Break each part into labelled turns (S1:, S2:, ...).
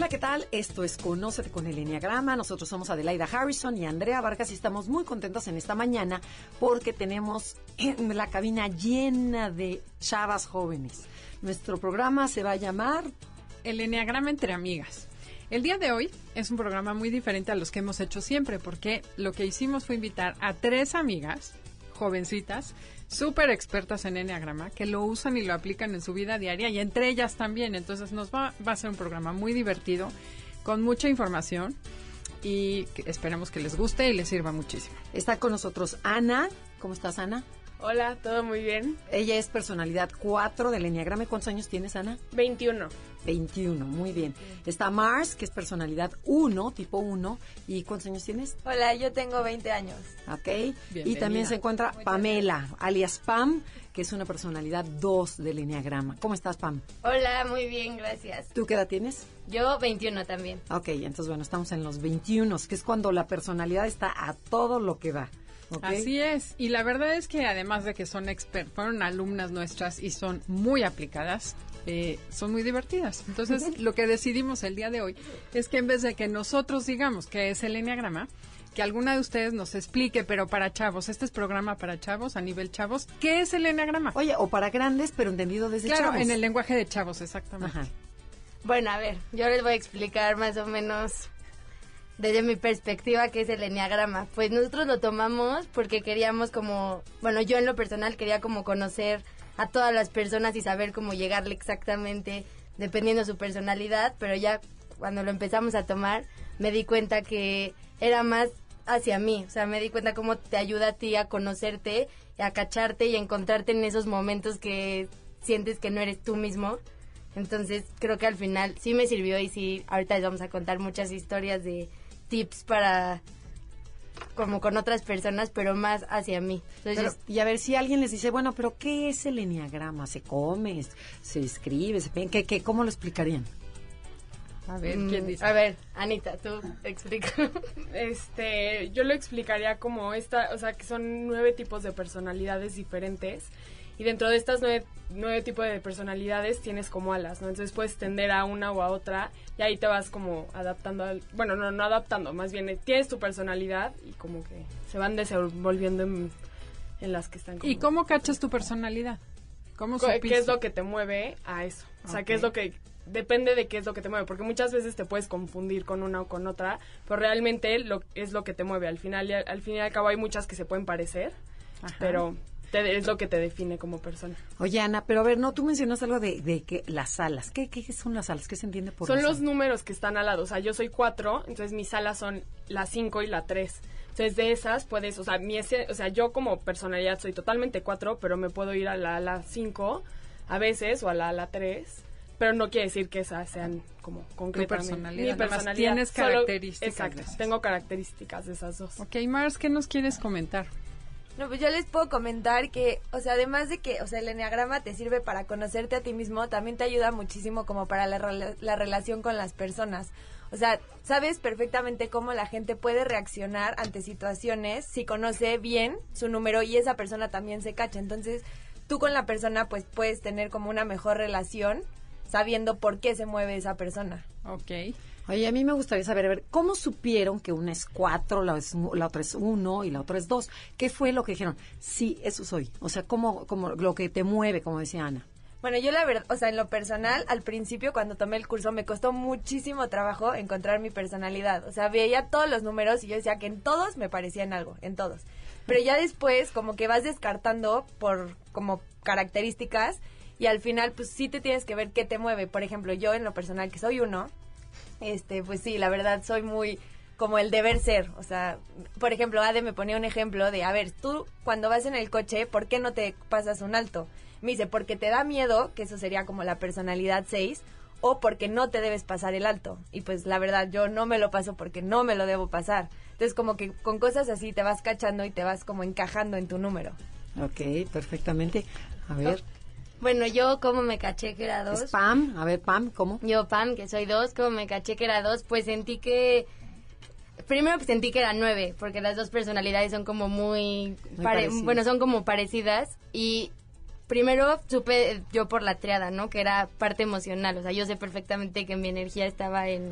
S1: Hola, ¿qué tal? Esto es Conócete con el Enneagrama. Nosotros somos Adelaida Harrison y Andrea Vargas y estamos muy contentos en esta mañana porque tenemos en la cabina llena de chavas jóvenes. Nuestro programa se va a llamar
S2: El Enneagrama entre amigas. El día de hoy es un programa muy diferente a los que hemos hecho siempre porque lo que hicimos fue invitar a tres amigas jovencitas, súper expertas en Enneagrama, que lo usan y lo aplican en su vida diaria y entre ellas también. Entonces nos va, va a ser un programa muy divertido, con mucha información y esperamos que les guste y les sirva muchísimo.
S1: Está con nosotros Ana. ¿Cómo estás, Ana?
S3: Hola, todo muy bien.
S1: Ella es personalidad 4 del Enneagrama. ¿Cuántos años tienes, Ana?
S3: 21.
S1: 21, muy bien. Está Mars, que es personalidad 1, tipo 1. ¿Y cuántos años tienes?
S4: Hola, yo tengo 20 años.
S1: Ok. Y también se encuentra
S4: Muchas
S1: Pamela, alias Pam, que es una personalidad 2 del Enneagrama. ¿Cómo estás, Pam?
S4: Hola, muy bien, gracias.
S1: ¿Tú qué edad tienes?
S4: Yo 21 también.
S1: Ok, entonces bueno, estamos en los 21, que es cuando la personalidad está a todo lo que da.
S2: Así es. Y la verdad es que además de que son expertas, fueron alumnas nuestras y son muy aplicadas, eh, son muy divertidas. Entonces, lo que decidimos el día de hoy es que en vez de que nosotros digamos que es el enneagrama, que alguna de ustedes nos explique, pero para chavos, este es programa para chavos, a nivel chavos, ¿qué es el enneagrama?
S1: Oye, o para grandes, pero entendido desde
S2: claro,
S1: chavos.
S2: en el lenguaje de chavos, exactamente.
S1: Ajá.
S4: Bueno, a ver, yo les voy a explicar más o menos desde mi perspectiva qué es el enneagrama. Pues nosotros lo tomamos porque queríamos como, bueno, yo en lo personal quería como conocer a todas las personas y saber cómo llegarle exactamente dependiendo de su personalidad, pero ya cuando lo empezamos a tomar me di cuenta que era más hacia mí, o sea, me di cuenta cómo te ayuda a ti a conocerte, a cacharte y encontrarte en esos momentos que sientes que no eres tú mismo. Entonces creo que al final sí me sirvió y sí, ahorita les vamos a contar muchas historias de tips para como con otras personas, pero más hacia mí. Entonces,
S1: Pero, y a ver si alguien les dice, bueno, pero ¿qué es el enneagrama? ¿Se come? ¿Se escribe? Se, ¿qué, qué, ¿Cómo lo explicarían?
S2: A ver,
S4: mm,
S2: ¿quién dice?
S4: a ver, Anita, tú explica.
S3: Este, yo lo explicaría como esta, o sea, que son nueve tipos de personalidades diferentes. Y dentro de estas nueve, nueve tipos de personalidades tienes como alas, ¿no? Entonces puedes tender a una o a otra y ahí te vas como adaptando al... Bueno, no, no adaptando, más bien tienes tu personalidad y como que se van desenvolviendo en, en las que están como...
S2: ¿Y cómo cachas tu personalidad? ¿Cómo supiste?
S3: ¿Qué es lo que te mueve a eso? O sea, ¿qué es lo que... Depende de qué es lo que te mueve, porque muchas veces te puedes confundir con una o con otra, pero realmente lo, es lo que te mueve. Al final, y al, al fin y al cabo hay muchas que se pueden parecer,
S2: Ajá.
S3: pero te- es lo que te define como persona.
S1: Oye, Ana, pero a ver, no, tú mencionas algo de, de que las alas. ¿Qué, ¿Qué son las alas? ¿Qué se entiende por
S3: Son
S1: las
S3: los
S1: alas?
S3: números que están al lado. O sea, yo soy cuatro, entonces mis alas son la cinco y la tres. Entonces de esas puedes, o sea, mi ese- o sea, yo como personalidad soy totalmente cuatro, pero me puedo ir a la ala cinco a veces o a la ala tres. Pero no quiere decir que esas sean como concretamente.
S2: personalidad, nada más tienes características
S3: Exacto, tengo características de esas dos.
S2: Ok, Mars, ¿qué nos quieres comentar?
S5: No, pues yo les puedo comentar que, o sea, además de que, o sea, el enneagrama te sirve para conocerte a ti mismo, también te ayuda muchísimo como para la, la relación con las personas. O sea, sabes perfectamente cómo la gente puede reaccionar ante situaciones si conoce bien su número y esa persona también se cacha. Entonces, tú con la persona pues puedes tener como una mejor relación sabiendo por qué se mueve esa persona.
S2: Ok.
S1: Oye, a mí me gustaría saber, a ver, ¿cómo supieron que una es cuatro, la, es- la otra es uno y la otra es dos? ¿Qué fue lo que dijeron? Sí, eso soy. O sea, ¿cómo, cómo lo que te mueve, como decía Ana?
S5: Bueno, yo la verdad, o sea, en lo personal, al principio cuando tomé el curso me costó muchísimo trabajo encontrar mi personalidad. O sea, veía todos los números y yo decía que en todos me parecían algo, en todos. Pero ya después como que vas descartando por como características y al final pues sí te tienes que ver qué te mueve. Por ejemplo, yo en lo personal que soy uno, este, pues sí, la verdad soy muy como el deber ser. O sea, por ejemplo, Ade me ponía un ejemplo de, a ver, tú cuando vas en el coche, ¿por qué no te pasas un alto? Me dice, porque te da miedo, que eso sería como la personalidad 6, o porque no te debes pasar el alto. Y pues la verdad, yo no me lo paso porque no me lo debo pasar. Entonces como que con cosas así te vas cachando y te vas como encajando en tu número.
S1: Ok, perfectamente. A ver,
S4: Bueno, yo como me caché que era dos.
S1: es Pam. A ver, Pam, ¿cómo?
S4: Yo, Pam, que soy dos, como me caché que era dos, pues sentí que... Primero pues, sentí que era nueve, porque las dos personalidades son como muy...
S1: Muy
S4: pare-
S1: parecidas.
S4: bueno, son como parecidas. Y primero supe yo por la triada, ¿no? Que era parte emocional. O sea, yo sé perfectamente que mi energía estaba en,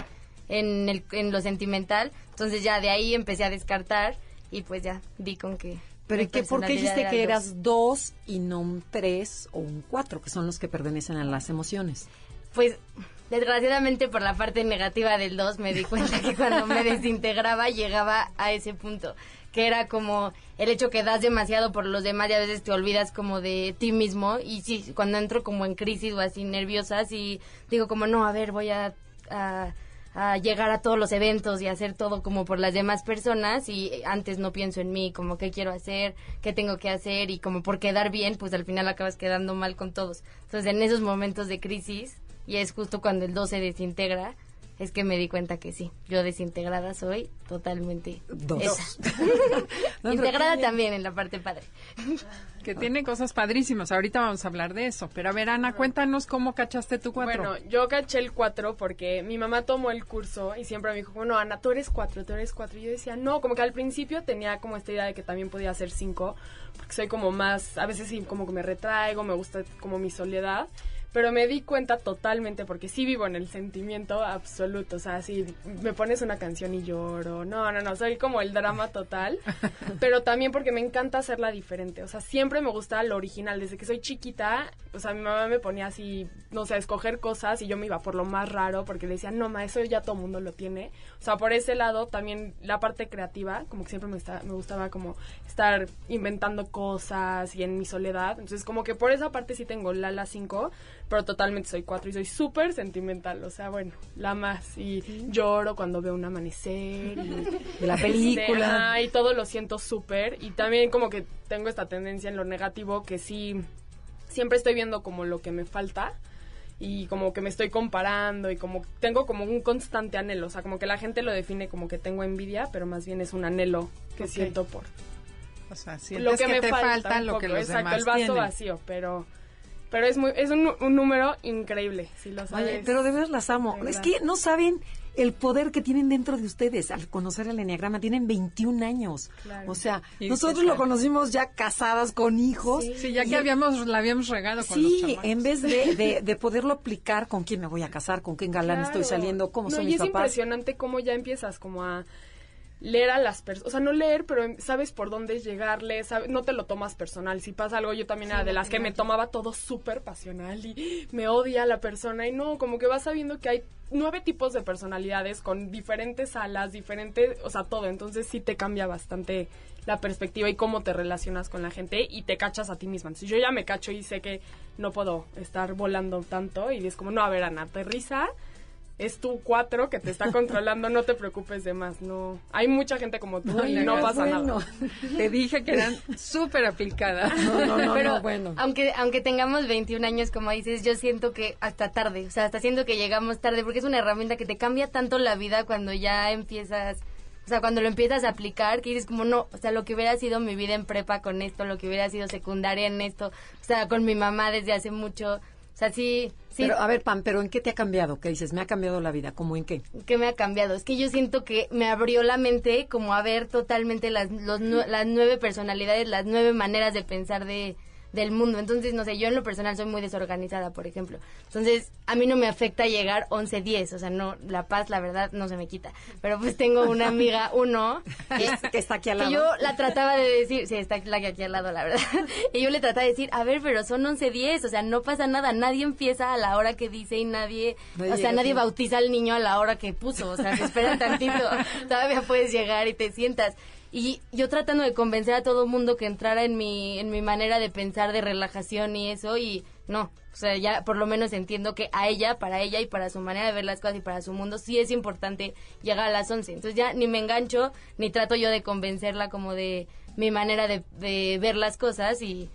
S4: en, el, en lo sentimental. Entonces ya de ahí empecé a descartar y pues ya di con que...
S1: Pero ¿y qué, por qué dijiste que
S4: dos.
S1: eras dos y no un tres o un cuatro, que son los que pertenecen a las emociones?
S4: Pues desgraciadamente por la parte negativa del 2 me di cuenta que cuando me desintegraba llegaba a ese punto, que era como el hecho que das demasiado por los demás y a veces te olvidas como de ti mismo y sí, cuando entro como en crisis o así nerviosa, sí digo como no, a ver, voy a, a, a llegar a todos los eventos y hacer todo como por las demás personas y antes no pienso en mí, como qué quiero hacer, qué tengo que hacer y como por quedar bien, pues al final acabas quedando mal con todos. Entonces en esos momentos de crisis y es justo cuando el 2 se desintegra, es que me di cuenta que sí, yo desintegrada soy totalmente
S1: Dos.
S4: esa.
S1: No,
S4: Integrada también en la parte padre.
S2: Que tiene cosas padrísimas. Ahorita vamos a hablar de eso. Pero a ver, Ana, cuéntanos cómo cachaste tu cuatro.
S3: Bueno, yo caché el 4 porque mi mamá tomó el curso y siempre me dijo, bueno, Ana, tú eres 4, tú eres 4. Y yo decía, no, como que al principio tenía como esta idea de que también podía ser 5, porque soy como más, a veces sí, como que me retraigo, me gusta como mi soledad. Pero me di cuenta totalmente, porque sí vivo en el sentimiento absoluto. O sea, si me pones una canción y lloro. No, no, no, soy como el drama total. pero también porque me encanta hacerla diferente. O sea, siempre me gusta lo original. Desde que soy chiquita, o sea, mi mamá me ponía así, no sé, a escoger cosas y yo me iba por lo más raro porque le decía, no, ma, eso ya todo mundo lo tiene. O sea, por ese lado también la parte creativa, como que siempre me, está, me gustaba como estar inventando cosas y en mi soledad. Entonces, como que por esa parte sí tengo la la 5, pero totalmente soy 4 y soy súper sentimental. O sea, bueno, la más. Y lloro cuando veo un amanecer y
S1: De la película.
S3: Ajá, y todo lo siento súper. Y también como que tengo esta tendencia en lo negativo que sí, siempre estoy viendo como lo que me falta y como que me estoy comparando y como tengo como un constante anhelo. O sea, como que la gente lo define como que tengo envidia, pero más bien es un anhelo que siento por
S2: o sea,
S3: lo que,
S2: que,
S3: me
S2: te falta, lo que los
S3: Exacto,
S2: demás
S3: el vaso
S2: tienen.
S3: vacío, pero... Pero es muy es un, un número increíble, si lo sabes.
S1: Oye, pero de veras las amo. Es
S3: verdad.
S1: que no saben el poder que tienen dentro de ustedes al conocer el enneagrama. Tienen 21 años.
S3: Claro.
S1: O sea,
S2: Y
S1: nosotros
S2: qué
S1: lo conocimos ya casadas con hijos.
S2: Sí, ya que habíamos, la habíamos regado con
S1: Sí,
S2: los
S1: en vez de, de, de poderlo aplicar con quién me voy a casar, con quién galán estoy saliendo, cómo
S3: no,
S1: son
S3: y
S1: mis
S3: es
S1: papás.
S3: impresionante cómo ya empiezas como a leer a las personas, o sea, no leer, pero sabes por dónde llegarle, sabe- no te lo tomas personal. Si pasa algo, yo también era de las que me tomaba todo súper pasional y me odia la persona y no, como que vas sabiendo que hay nueve tipos de personalidades con diferentes alas, diferentes, o sea, todo. Entonces sí te cambia bastante la perspectiva y cómo te relacionas con la gente y te cachas a ti misma. Entonces yo ya me cacho y sé que no puedo estar volando tanto y es como, no, a ver, Ana, aterriza es tu cuatro que te está controlando, no te preocupes de más, no. Hay mucha gente como tú y no pasa
S1: bueno.
S3: nada.
S2: Te dije que eran súper aplicadas.
S1: No, no, no,
S4: Pero
S1: no, bueno.
S4: aunque aunque tengamos 21 años, como dices, yo siento que hasta tarde, o sea, hasta siento que llegamos tarde, porque es una herramienta que te cambia tanto la vida cuando ya empiezas, o sea, cuando lo empiezas a aplicar, que dices como, no, o sea, lo que hubiera sido mi vida en prepa con esto, lo que hubiera sido secundaria en esto, o sea, con mi mamá desde hace mucho, sea, sí, sí,
S1: Pero, a ver, Pam, ¿pero en qué te ha cambiado? ¿Qué dices? ¿Me ha cambiado la vida? ¿Cómo en qué?
S4: que me ha cambiado. Es que yo siento que me abrió la mente como a ver totalmente las, los las nueve personalidades, las nueve maneras de pensar de del mundo. Entonces, no sé, yo en lo personal soy muy desorganizada, por ejemplo. Entonces, a mí no me afecta llegar 11, 10, o sea, no la paz, la verdad, no se me quita. Pero pues tengo una amiga, uno, que,
S1: Que está aquí al
S4: que
S1: lado.
S4: yo la trataba de decir, sí, está la que aquí al lado, la verdad. Y yo le trataba de decir, a ver, pero son 11, 10, o sea, no pasa nada, nadie empieza a la hora que dice y nadie,
S1: Nadie
S4: o sea, nadie bautiza al niño a la hora que puso, o sea, se esperan tantito, todavía puedes llegar y te sientas. Y yo tratando de convencer a todo el mundo que entrara en mi, en mi manera de pensar de relajación y eso, y no, o sea, ya por lo menos entiendo que a ella, para ella y para su manera de ver las cosas y para su mundo, sí es importante llegar a las 11. Entonces ya ni me engancho, ni trato yo de convencerla como de mi manera de, de ver las cosas y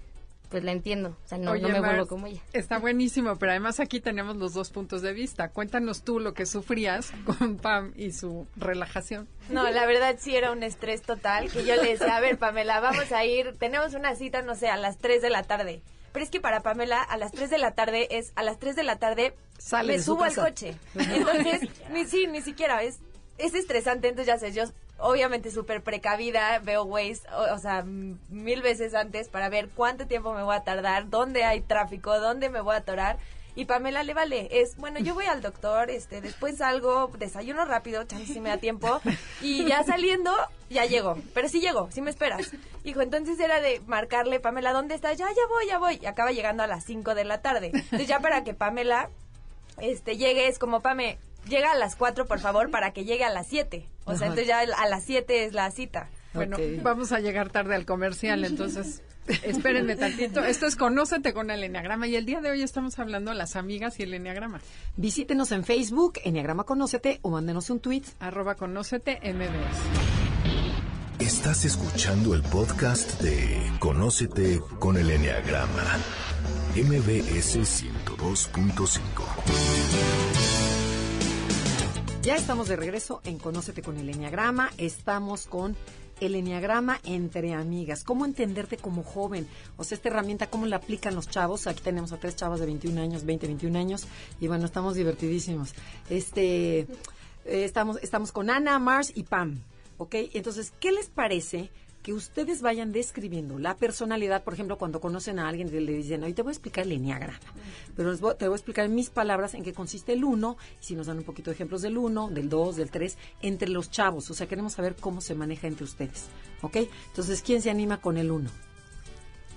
S4: pues la entiendo. O sea, no,
S2: Oye,
S4: no me vuelvo como ella.
S2: Está buenísimo, pero además aquí tenemos los dos puntos de vista. Cuéntanos tú lo que sufrías con Pam y su relajación.
S5: No, la verdad sí era un estrés total, que yo le decía, a ver, Pamela, vamos a ir, tenemos una cita, no sé, a las 3 de la tarde. Pero es que para Pamela, a las 3 de la tarde es, a las 3 de la tarde
S1: Sale
S5: me subo al coche. Entonces, ni sí, ni siquiera, es, es estresante, entonces ya sé, yo obviamente súper precavida, veo Waze, o, sea, mil veces antes para ver cuánto tiempo me voy a tardar, dónde hay tráfico, dónde me voy a atorar. Y Pamela le vale, es, bueno, yo voy al doctor, este, después salgo, desayuno rápido, chance si me da tiempo, y ya saliendo, ya llego, pero sí llego, sí me esperas. Hijo, entonces era de marcarle, Pamela, ¿dónde estás? Ya, ya voy, ya voy, y acaba llegando a las 5 de la tarde. Entonces ya para que Pamela, este, llegue, es como, Pame, llega a las 4, por favor, para que llegue a las 7. O sea,
S1: Ajá.
S5: entonces ya a las 7 es la cita.
S2: Bueno, vamos a llegar tarde al comercial, entonces espérenme tantito. Esto es Conócete con el Enneagrama y el día de hoy estamos hablando de las amigas y el Enneagrama.
S1: Visítenos en Facebook, Enneagrama Conócete, o mándenos un tweet.
S2: Arroba Conócete MBS.
S6: Estás escuchando el podcast de Conócete con el Enneagrama. MBS 102.5.
S1: Ya estamos de regreso en Conócete con el Enneagrama. Estamos con el Enneagrama entre amigas. ¿Cómo entenderte como joven? O sea, esta herramienta, ¿cómo la aplican los chavos? Aquí tenemos a tres chavas de 21 años, 20, 21 años. Y bueno, estamos divertidísimos. Este, eh, estamos, estamos con Ana, Mars y Pam. ¿Ok? Entonces, ¿qué les parece? Que ustedes vayan describiendo la personalidad, por ejemplo, cuando conocen a alguien y le dicen, hoy te voy a explicar el enneagrama, pero voy- te voy a explicar en mis palabras en qué consiste el uno, y si nos dan un poquito de ejemplos del uno, del dos, del tres, entre los chavos, o sea, queremos saber cómo se maneja entre ustedes, ¿ok? Entonces, ¿quién se anima con el uno?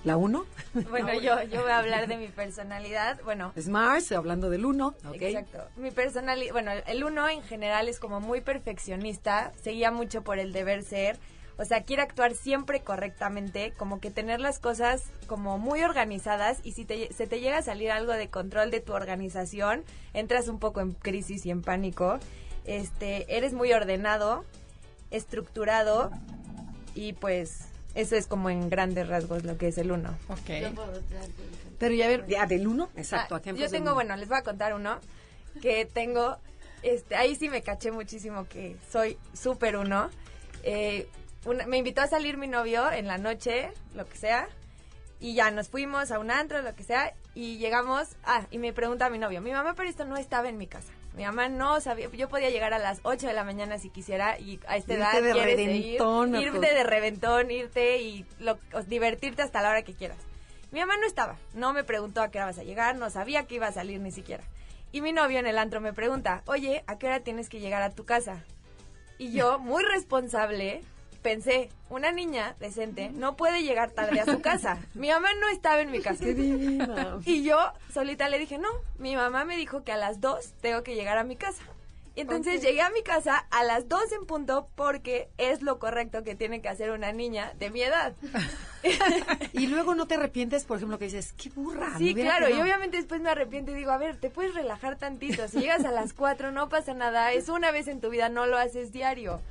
S1: ¿La uno?
S5: Bueno, yo, yo voy a hablar de mi personalidad. Bueno,
S1: Es Mars, hablando del uno, ¿ok?
S5: Exacto. Mi personalidad, bueno, el uno en general es como muy perfeccionista, seguía mucho por el deber ser, o sea, quiere actuar siempre correctamente, como que tener las cosas como muy organizadas y si te, se te llega a salir algo de control de tu organización, entras un poco en crisis y en pánico. Este, eres muy ordenado, estructurado y pues eso es como en grandes rasgos lo que es el uno.
S2: Ok.
S1: Pero ya ver, ya del uno, exacto.
S5: Ah, yo tengo, bueno, les voy a contar uno que tengo, este, ahí sí me caché muchísimo que soy súper uno. Eh, una- me invitó a salir mi novio en la noche, lo que sea, y ya nos fuimos a un antro, lo que sea, y llegamos, ah, y me pregunta a mi novio, mi mamá pero esto no estaba en mi casa. Mi mamá no sabía, yo podía llegar a las 8 de la mañana si quisiera y a esta
S1: Irte
S5: edad
S1: de
S5: quieres
S1: reventón,
S5: ir, irte de reventón, irte y lo- divertirte hasta la hora que quieras. Mi mamá no estaba, no me preguntó a qué hora vas a llegar, no sabía que iba a salir ni siquiera. Y mi novio en el antro me pregunta, oye, ¿a qué hora tienes que llegar a tu casa? Y yo, muy responsable, pensé, una niña decente no puede llegar tarde a su casa. Mi mamá no estaba en mi casa.
S1: Qué divina.
S5: Y yo solita le dije, no, mi mamá me dijo que a las 2 tengo que llegar a mi casa. Y entonces llegué a mi casa a las 2 en punto porque es lo correcto que tiene que hacer una niña de mi edad.
S1: Y luego no te arrepientes, por ejemplo, que dices, qué burra.
S5: Sí, claro, y
S1: quedado".
S5: obviamente después me arrepiento y digo, a ver, te puedes relajar tantito. Si llegas a las 4 no pasa nada, es una vez en tu vida, no lo haces diario.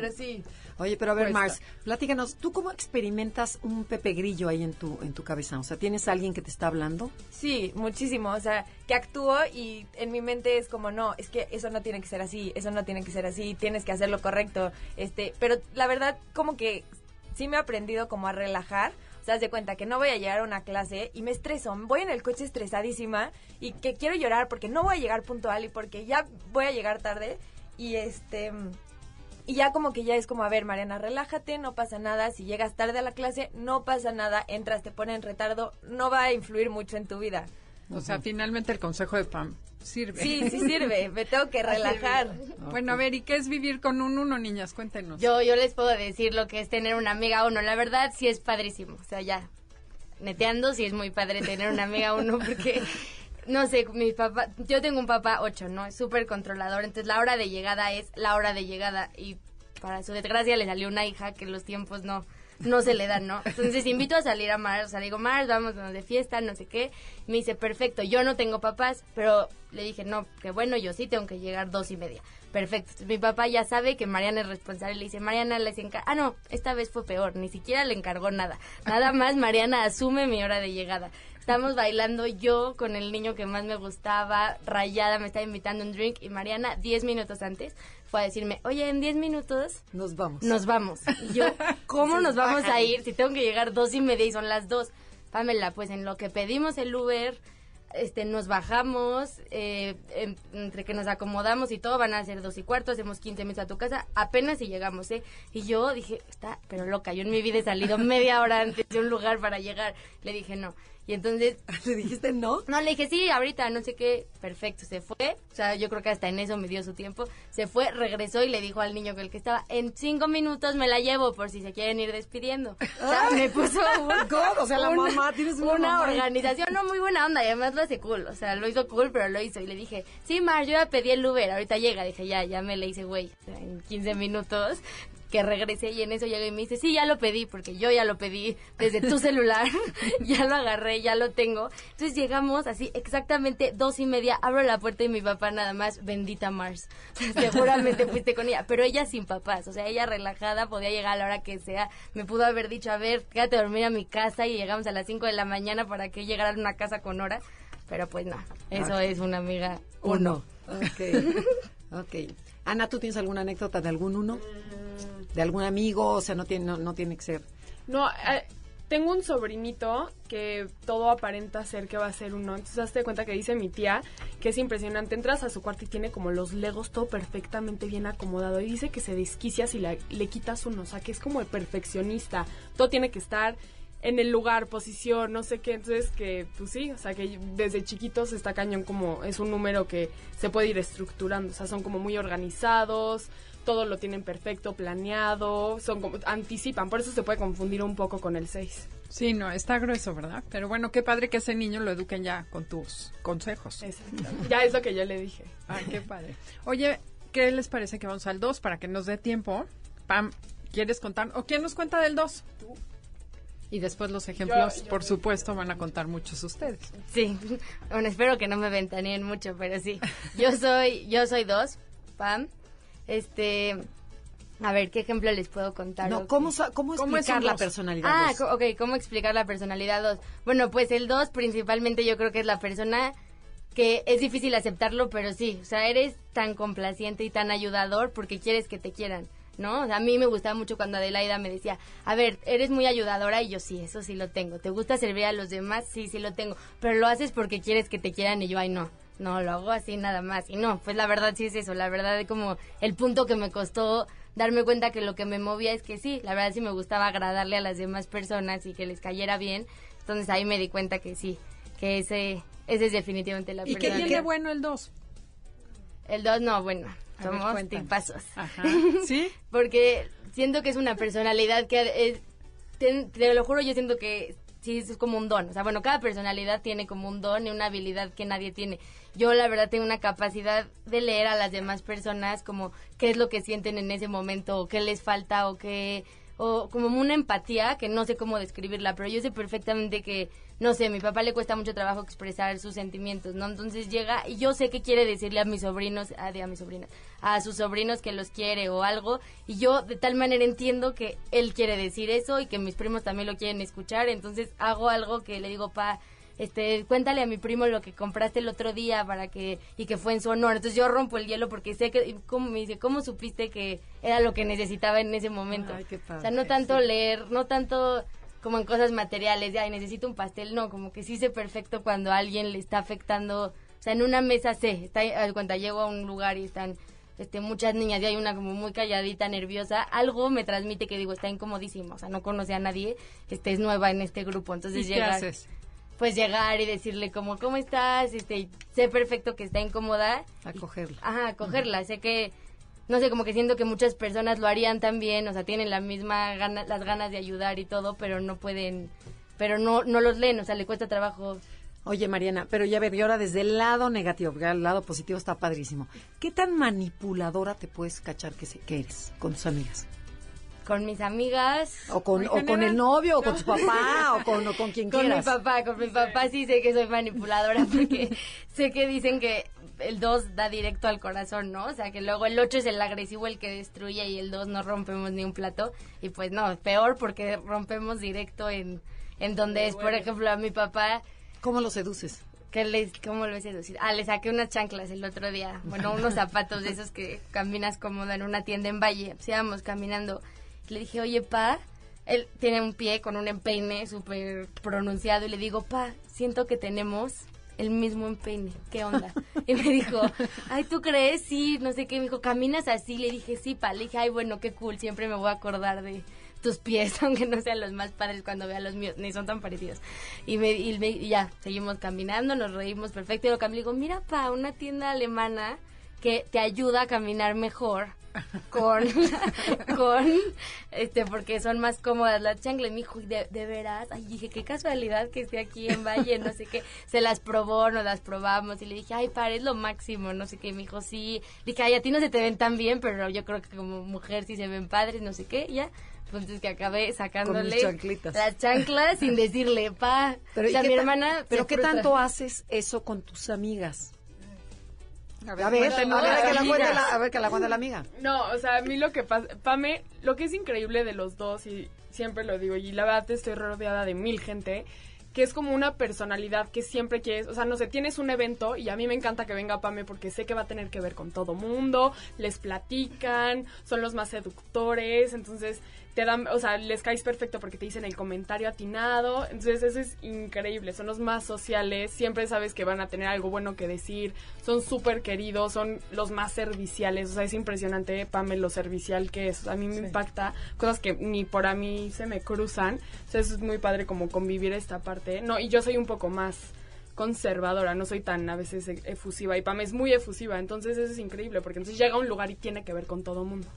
S5: Pero sí,
S1: Oye, pero a ver,
S2: Cuesta.
S1: Mars, platícanos, ¿tú cómo experimentas un Pepe Grillo ahí en tu, en tu cabeza? O sea, ¿tienes alguien que te está hablando?
S5: Sí, muchísimo. O sea, que actúo y en mi mente es como, no, es que eso no tiene que ser así, eso no tiene que ser así, tienes que hacer lo correcto. Este, pero la verdad, como que sí me he aprendido como a relajar. O sea, de cuenta que no voy a llegar a una clase y me estreso. Voy en el coche estresadísima y que quiero llorar porque no voy a llegar puntual y porque ya voy a llegar tarde. Y este. Y ya como que ya es como, a ver, Mariana, relájate, no pasa nada. Si llegas tarde a la clase, no pasa nada. Entras, te ponen retardo, no va a influir mucho en tu vida.
S2: O sea, finalmente el consejo de Pam sirve.
S5: Sí, sí sirve, me tengo que relajar.
S2: Bueno, a ver, ¿y qué es vivir con un uno, niñas? Cuéntenos.
S4: Yo, yo les puedo decir lo que es tener una amiga uno. La verdad, sí es padrísimo. O sea, ya, neteando, sí es muy padre tener una amiga uno porque, no sé, mi papá, yo tengo un papá ocho, ¿no? Es súper controlador. Entonces, la hora de llegada es la hora de llegada. Y para su desgracia le salió una hija que los tiempos no no se le dan, ¿no? Entonces invito a salir a Mars, o sea, digo, Mars, vamos de fiesta, no sé qué. Me dice, perfecto, yo no tengo papás, pero le dije, no, que bueno, yo sí tengo que llegar dos y media. Perfecto. Entonces, mi papá ya sabe que Mariana es responsable. Le dice, Mariana les encarga. Ah, no, esta vez fue peor. Ni siquiera le encargó nada. Nada más Mariana asume mi hora de llegada. Estamos bailando yo con el niño que más me gustaba, rayada, me estaba invitando a un drink y Mariana, 10 minutos antes, fue a decirme, oye, en 10 minutos
S1: Nos vamos.
S4: nos vamos. Y yo, ¿cómo nos vamos a ir si tengo que llegar dos y media y son las dos? Pamela, pues en lo que pedimos el Uber, este, nos bajamos, eh, en- entre que nos acomodamos y todo, van a ser dos y cuarto, hacemos 15 minutos a tu casa, apenas si llegamos, ¿eh? Y yo dije, está, pero loca, yo en mi vida he salido media hora antes de un lugar para llegar. Le dije, no. Y entonces
S1: ¿Le dijiste no?
S4: no, le dije, sí, ahorita, no sé qué, perfecto, se fue, o sea, yo creo que hasta en eso me dio su tiempo, se fue, regresó y le dijo al niño con el que estaba, en cinco minutos me la llevo por si se quieren ir despidiendo. O sea, me puso un,
S1: God, o sea, la
S4: una-
S1: mamá, tienes una mamá ahí.
S4: organización, no, muy buena onda, y además lo hace cool, o sea, lo hizo cool, pero lo hizo, y le dije, sí, Mar, yo ya pedí el Uber, ahorita llega, dije, ya, ya me le hice, güey, o sea, en 15 minutos, que regresé y en eso llega y me dice, sí, ya lo pedí, porque yo ya lo pedí desde tu celular, ya lo agarré, ya lo tengo. Entonces llegamos así exactamente dos y media, abro la puerta y mi papá nada más, bendita Mars. Seguramente fuiste con ella, pero ella sin papás, o sea, ella relajada, podía llegar a la hora que sea, me pudo haber dicho, a ver, quédate a dormir a mi casa y llegamos a las 5 de la mañana para que llegara a una casa con hora, pero pues no, eso es una amiga uno.
S1: Ok. Ok. Ana, ¿tú tienes alguna anécdota de algún uno? ¿De algún amigo? O sea, no tiene, no, no tiene que ser.
S3: No, eh, tengo un sobrinito que todo aparenta ser que va a ser uno. Entonces, hazte cuenta que dice mi tía que es impresionante. Entras a su cuarto y tiene como los legos todo perfectamente bien acomodado. Y dice que se desquicia si la- le quitas uno. O sea, que es como el perfeccionista. Todo tiene que estar en el lugar, posición, no sé qué. Entonces, que pues sí, o sea, que desde chiquitos está cañón como es un número que se puede ir estructurando. O sea, son como muy organizados todo lo tienen perfecto, planeado, son como, anticipan, por eso se puede confundir un poco con el 6.
S2: Sí, no, está grueso, ¿verdad? Pero bueno, qué padre que ese niño lo eduquen ya con tus consejos.
S3: Ya es lo que yo le dije.
S2: Ay, qué padre. Oye, ¿qué les parece que vamos al 2 para que nos dé tiempo? Pam, ¿quieres contar? ¿O quién nos cuenta del 2? Y después los ejemplos,
S3: yo
S2: por
S3: me-
S2: supuesto, van a contar muchos ustedes.
S4: Sí, bueno, espero que no me ventaneen mucho, pero sí. Yo soy, yo soy dos, Pam. Este, a ver, ¿qué ejemplo les puedo contar?
S1: No. ¿cómo, cómo
S2: ¿Cómo es
S1: explicar la personalidad?
S4: Ah,
S1: dos?
S4: ok, ¿cómo explicar la personalidad 2? Bueno, pues el 2 principalmente yo creo que es la persona que es difícil aceptarlo, pero sí, o sea, eres tan complaciente y tan ayudador porque quieres que te quieran, ¿no? O sea, a mí me gustaba mucho cuando Adelaida me decía, a ver, eres muy ayudadora y yo sí, eso sí lo tengo. ¿Te gusta servir a los demás? Sí, sí lo tengo. Pero lo haces porque quieres que te quieran y yo, ay, no. No, lo hago así nada más. Y no, pues la verdad sí es eso. La verdad es como el punto que me costó darme cuenta que lo que me movía es que sí, la verdad sí me gustaba agradarle a las demás personas y que les cayera bien. Entonces ahí me di cuenta que sí, que ese, ese es definitivamente la
S2: ¿Y qué
S4: persona.
S2: tiene bueno el 2?
S4: El dos no, bueno,
S2: ver,
S4: somos tipazos.
S2: Ajá. ¿Sí?
S4: Porque siento que es una personalidad que es, te, te lo juro, yo siento que sí es como un don. O sea, bueno, cada personalidad tiene como un don y una habilidad que nadie tiene. Yo la verdad tengo una capacidad de leer a las demás personas como qué es lo que sienten en ese momento o qué les falta o qué o como una empatía que no sé cómo describirla, pero yo sé perfectamente que no sé, a mi papá le cuesta mucho trabajo expresar sus sentimientos, ¿no? Entonces llega y yo sé qué quiere decirle a mis sobrinos, a, de- a mis sobrinas, a sus sobrinos que los quiere o algo, y yo de tal manera entiendo que él quiere decir eso y que mis primos también lo quieren escuchar, entonces hago algo que le digo, pa, este, cuéntale a mi primo lo que compraste el otro día para que, y que fue en su honor. Entonces yo rompo el hielo porque sé que, y ¿cómo me dice, cómo supiste que era lo que necesitaba en ese momento?
S1: Ay, qué padre,
S4: o sea, no tanto
S1: sí.
S4: leer, no tanto como en cosas materiales, de, ay, necesito un pastel, no, como que sí sé perfecto cuando a alguien le está afectando, o sea, en una mesa sé, está, cuenta llego a un lugar y están este, muchas niñas y hay una como muy calladita, nerviosa, algo me transmite que digo, está incomodísima, o sea, no conoce a nadie, este, es nueva en este grupo, entonces
S2: ¿Y qué
S4: llegar,
S2: haces?
S4: pues llegar y decirle como, ¿cómo estás? Este, sé perfecto que está incómoda.
S1: Acogerla.
S4: Ajá, acogerla. Sé que, no sé, como que siento que muchas personas lo harían también, o sea, tienen la misma gana, las ganas de ayudar y todo, pero no pueden, pero no, no los leen, o sea, le cuesta trabajo.
S1: Oye, Mariana, pero ya ver, y ahora desde el lado negativo, porque el lado positivo está padrísimo. ¿Qué tan manipuladora te puedes cachar que, se- que eres con tus amigas?
S4: Con mis amigas.
S1: O con, o con el novio, o con tu papá, o con, o con quien
S4: Con mi
S1: quieras.
S4: papá, con mi papá sí sé que soy manipuladora porque sé que dicen que el 2 da directo al corazón, ¿no? O sea, que luego el 8 es el agresivo, el que destruye y el 2 no rompemos ni un plato. Y pues no, peor porque rompemos directo en, en donde es, por ejemplo, a mi papá,
S1: ¿Cómo lo seduces?
S4: que le, ¿cómo lo he seducido? Ah, le saqué unas chanclas el otro día, bueno, unos zapatos de esos que caminas cómodo en una tienda en Valle. Pues íbamos caminando. Le dije, oye, pa, él tiene un pie con un empeine súper pronunciado y le digo, pa, siento que tenemos el mismo empeine, ¿qué onda? Y me dijo, ay, ¿tú crees? Sí, no sé qué, me dijo, ¿caminas así? Le dije, sí, pa, le dije, ay, bueno, qué cool, siempre me voy a acordar de tus pies, aunque no sean los más padres cuando vea los míos, ni son tan parecidos. Y, me, y, me- y ya, seguimos caminando, nos reímos perfecto, y lo le digo, mira, pa, una tienda alemana que te ayuda a caminar mejor con, con, este, porque son más cómodas las chanclas. Me dijo, ¿de, de veras? Ay, dije, qué casualidad que esté aquí en Valle, no sé qué. Se las probó, nos las probamos y le dije, ay, para, es lo máximo, no sé qué. Me dijo, sí. Dije, ay, a ti no se te ven tan bien, pero yo creo que como mujer sí se ven padres, no sé qué, ya. Pues es que acabé sacándole las chanclas sin decirle, pa.
S1: Pero,
S4: o
S1: ¿y
S4: sea,
S1: qué
S4: mi hermana.
S1: ¿Pero qué tanto haces eso con tus amigas?
S2: A
S1: ver, a ver,
S2: cuéntanos
S1: a ver, que la cuente
S2: amigas.
S1: la, a ver, que la cuente la amiga.
S3: No, o sea, a mí lo que pasa, Pame, lo que es increíble de los dos, y siempre lo digo, y la verdad estoy rodeada de mil gente, que es como una personalidad que siempre quieres, o sea, no sé, tienes un evento y a mí me encanta que venga Pame porque sé que va a tener que ver con todo mundo, les platican, son los más seductores, entonces te dan, o sea, les caes perfecto porque te dicen el comentario atinado, entonces eso es increíble, son los más sociales, siempre sabes que van a tener algo bueno que decir, son súper queridos, son los más serviciales, o sea, es impresionante, Pame, lo servicial que es, a mí me impacta, cosas que ni por a mí se me cruzan, o sea, eso es muy padre como convivir esta parte, no, y yo soy un poco más conservadora, no soy tan a veces e- efusiva. Y Pame es muy efusiva, entonces eso es increíble porque entonces llega a un lugar y tiene que ver con todo mundo.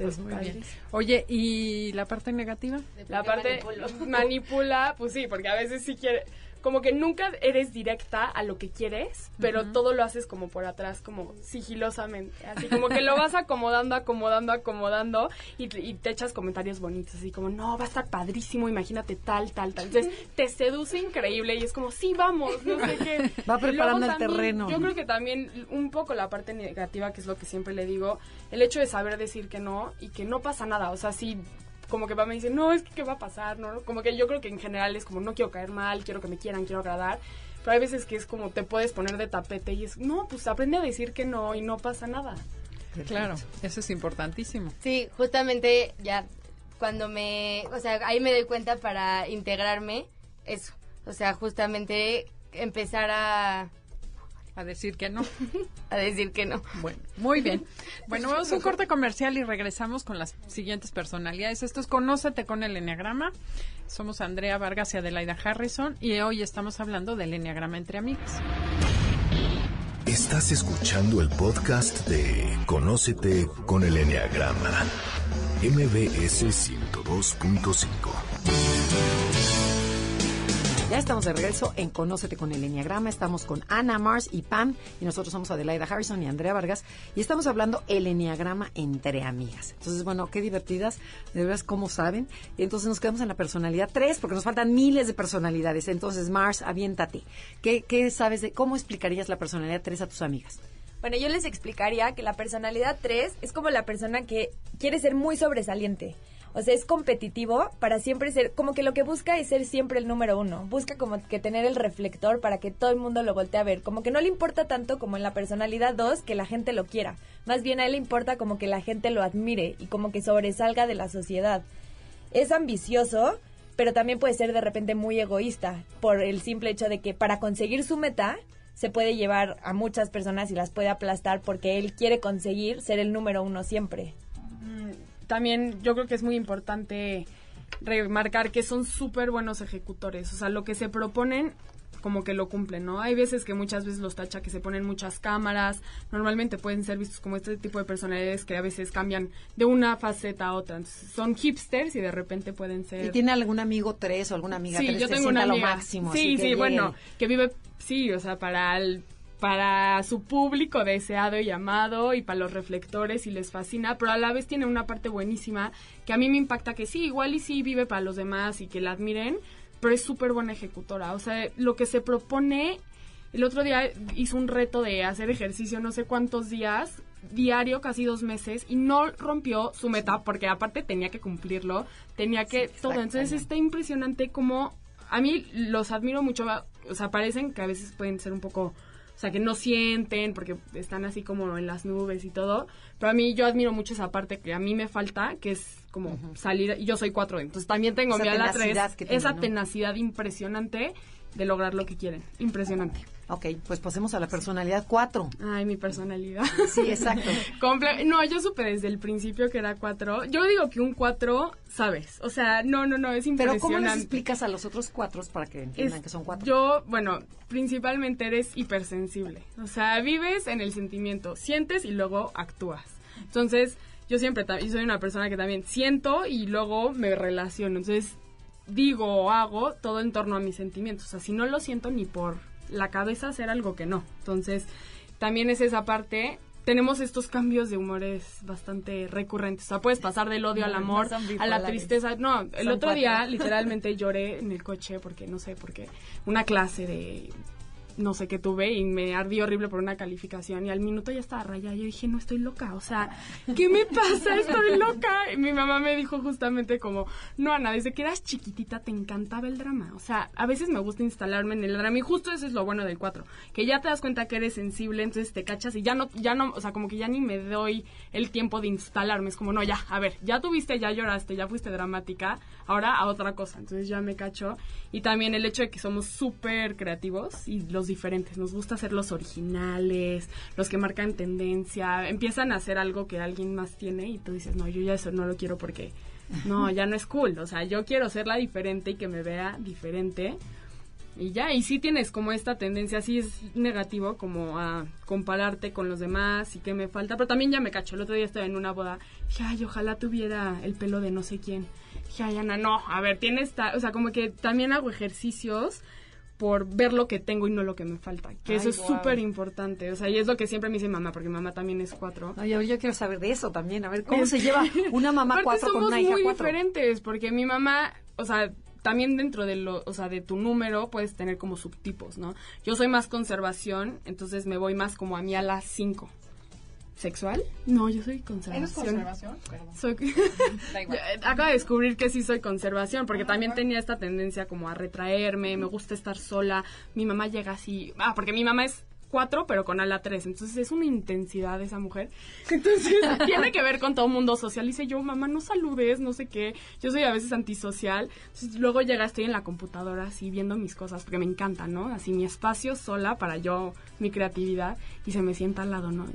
S2: Pues
S3: Entonces,
S2: muy bien. Oye, ¿y la parte negativa?
S3: La parte manipula, pues sí, porque a veces sí quiere, como que nunca eres directa a lo que quieres, pero todo lo haces como por atrás, como sigilosamente, así como que lo vas acomodando, acomodando, acomodando y, te- y te echas comentarios bonitos, así como, no, va a estar padrísimo, imagínate tal, tal, tal. Entonces te seduce increíble y es como, sí, vamos, no sé qué.
S1: Va
S3: luego
S1: preparando el
S3: también,
S1: terreno.
S3: Yo creo que también un poco la parte negativa, que es lo que siempre le digo, el hecho de saber decir que no y que no pasa nada, o sea, sí como que va me dice, no, es que qué va a pasar, ¿no? Como que yo creo que en general es como, no quiero caer mal, quiero que me quieran, quiero agradar. Pero hay veces que es como, te puedes poner de tapete y es, no, pues aprende a decir que no y no pasa nada.
S2: Claro, eso es importantísimo.
S4: Sí, justamente ya cuando me, o sea, ahí me doy cuenta para integrarme, eso, o sea, justamente empezar a,
S2: A decir que no.
S4: a decir que no.
S2: Bueno, muy bien. Bueno, vamos a un corte comercial y regresamos con las siguientes personalidades. Esto es Conócete con el Enneagrama. Somos Andrea Vargas y Adelaida Harrison y hoy estamos hablando del Enneagrama entre amigas.
S6: Estás escuchando el podcast de Conócete con el Enneagrama. MBS 102.5.
S1: Ya estamos de regreso en Conócete con el Enneagrama. Estamos con Ana Mars y Pam. Y nosotros somos Adelaida Harrison y Andrea Vargas. Y estamos hablando el Enneagrama entre amigas. Entonces, bueno, qué divertidas. De veras, ¿cómo saben? Y entonces nos quedamos en la personalidad 3 porque nos faltan miles de personalidades. Entonces, Mars, aviéntate. ¿Qué, qué sabes de cómo explicarías la personalidad 3 a tus amigas?
S5: Bueno, yo les explicaría que la personalidad 3 es como la persona que quiere ser muy sobresaliente. O sea, es competitivo para siempre ser, como que lo que busca es ser siempre el número uno. Busca como que tener el reflector para que todo el mundo lo voltee a ver. Como que no le importa tanto como en la personalidad 2 que la gente lo quiera. Más bien a él le importa como que la gente lo admire y como que sobresalga de la sociedad. Es ambicioso, pero también puede ser de repente muy egoísta por el simple hecho de que para conseguir su meta se puede llevar a muchas personas y las puede aplastar porque él quiere conseguir ser el número uno siempre.
S3: También yo creo que es muy importante remarcar que son súper buenos ejecutores. O sea, lo que se proponen como que lo cumplen, ¿no? Hay veces que muchas veces los tacha que se ponen muchas cámaras, normalmente pueden ser vistos como este tipo de personalidades que a veces cambian de una faceta a otra. Entonces, son hipsters y de repente pueden ser...
S1: ¿Y tiene algún amigo 3 o alguna amiga
S3: Sí,
S1: 3
S3: yo
S1: que
S3: tengo una amiga.
S1: lo máximo?
S3: Sí,
S1: que
S3: sí, bueno, que vive, sí, o sea, para el para su público deseado y amado y para los reflectores y les fascina, pero a la vez tiene una parte buenísima que a mí me impacta que sí, igual y sí vive para los demás y que la admiren, pero es súper buena ejecutora. O sea, lo que se propone, el otro día hizo un reto de hacer ejercicio no sé cuántos días, diario, casi dos meses, y no rompió su meta porque aparte tenía que cumplirlo, tenía que todo. Entonces está impresionante como a mí los admiro mucho, o sea, parecen que a veces pueden ser un poco sea, que no sienten porque están así como en las nubes y todo. Pero a mí yo admiro mucho esa parte que a mí me falta, que es como salir, y yo soy cuatro, entonces también tengo mi ala tres, esa tenacidad impresionante de lograr lo que quieren. Impresionante.
S1: Ok, pues pasemos a la personalidad 4.
S3: Ay, mi personalidad.
S1: Sí, exacto.
S3: no, yo supe desde el principio que era 4. Yo digo que un 4, sabes. O sea, no, no, no, es impresionante.
S1: Pero ¿cómo les explicas a los otros 4 para que entiendan que son 4?
S3: Yo, bueno, principalmente eres hipersensible. O sea, vives en el sentimiento, sientes y luego actúas. Entonces, yo siempre, yo soy una persona que también siento y luego me relaciono. Entonces, digo o hago todo en torno a mis sentimientos. O sea, si no lo siento ni por la cabeza hacer algo que no. Entonces, también es esa parte. Tenemos estos cambios de humores bastante recurrentes. O sea, puedes pasar del odio al amor, a la tristeza. No, el otro día literalmente lloré en el coche porque no sé, porque una clase de no sé qué tuve y me ardí horrible por una calificación y al minuto ya estaba rayada. Yo dije, no estoy loca, o sea, ¿qué me pasa? Estoy loca. Y mi mamá me dijo justamente como, no, Ana, desde que eras chiquitita te encantaba el drama. O sea, a veces me gusta instalarme en el drama y justo eso es lo bueno del 4, que ya te das cuenta que eres sensible, entonces te cachas y ya no, ya no, o sea, como que ya ni me doy el tiempo de instalarme. Es como, no, ya, a ver, ya tuviste, ya lloraste, ya fuiste dramática, ahora a otra cosa. Entonces ya me cacho. Y también el hecho de que somos súper creativos y los diferentes. Nos gusta ser los originales, los que marcan tendencia. Empiezan a hacer algo que alguien más tiene y tú dices, no, yo ya eso no lo quiero porque no, ya no es cool. O sea, yo quiero ser la diferente y que me vea diferente. Y ya, y sí tienes como esta tendencia, sí es negativo, como a compararte con los demás y que me falta, pero también ya me cacho. El otro día estaba en una boda, dije, ay, ojalá tuviera el pelo de no sé quién. Dije, ay, Ana, no, a ver, tienes, o sea, como que también hago ejercicios por ver lo que tengo y no lo que me falta. Que eso es súper importante. O sea, y es lo que siempre me dice mamá, porque mamá también es cuatro.
S1: Ay, yo, quiero saber de eso también. A ver, ¿cómo se lleva una mamá cuatro con una hija
S3: muy diferentes, porque mi mamá, o sea, también dentro de lo, o sea, de tu número puedes tener como subtipos, ¿no? Yo soy más conservación, entonces me voy más como a mí a las cinco sexual. No, yo soy conservación. ¿Eres conservación? Soy... Acabo de descubrir que sí soy conservación, porque también tenía esta tendencia como a retraerme, me gusta estar sola. Mi mamá llega así, ah, porque mi mamá es cuatro, pero con ala tres. Entonces es una intensidad esa mujer. Entonces tiene que ver con todo mundo social. Dice yo, mamá, no saludes, no sé qué. Yo soy a veces antisocial. Entonces luego llega, estoy en la computadora así viendo mis cosas, porque me encanta, ¿no? Así mi espacio sola para yo, mi creatividad, y se me sienta al lado, ¿no?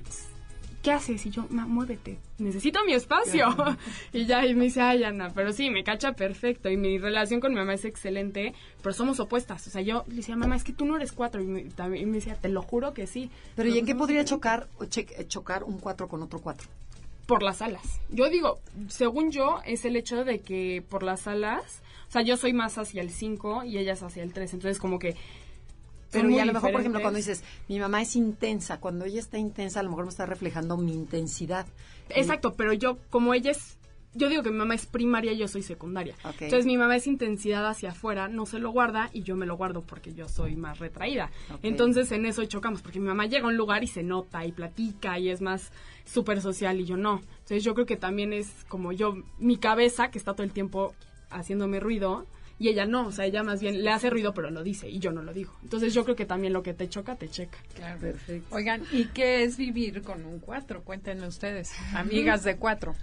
S3: ¿Qué haces? Y yo, ma, muévete, necesito mi espacio. y ya, y me dice, ay, Ana, pero sí, me cacha perfecto. Y mi relación con mi mamá es excelente, pero somos opuestas. O sea, yo le decía, mamá, es que tú no eres cuatro. Y me, me decía, te lo juro que sí.
S1: Pero, ¿y en qué podría chocar, chocar un cuatro con otro cuatro?
S3: Por las alas. Yo digo, según yo, es el hecho de que por las alas, o sea, yo soy más hacia el 5 y ellas hacia el 3. Entonces, como que
S1: pero ya a lo mejor, por ejemplo, cuando dices, mi mamá es intensa, cuando ella está intensa, a lo mejor me está reflejando mi intensidad.
S3: Exacto, pero yo, como ella es yo digo que mi mamá es primaria y yo soy secundaria. Entonces mi mamá es intensidad hacia afuera, no se lo guarda y yo me lo guardo porque yo soy más retraída. Entonces en eso chocamos, porque mi mamá llega a un lugar y se nota y platica y es más súper social y yo no. Entonces yo creo que también es como yo, mi cabeza que está todo el tiempo haciéndome ruido, y ella no, o sea, ella más bien le hace ruido pero lo dice y yo no lo digo. Entonces yo creo que también lo que te choca, te checa.
S2: Claro, perfecto. Oigan, ¿y qué es vivir con un cuatro? Cuéntenme ustedes, amigas de cuatro.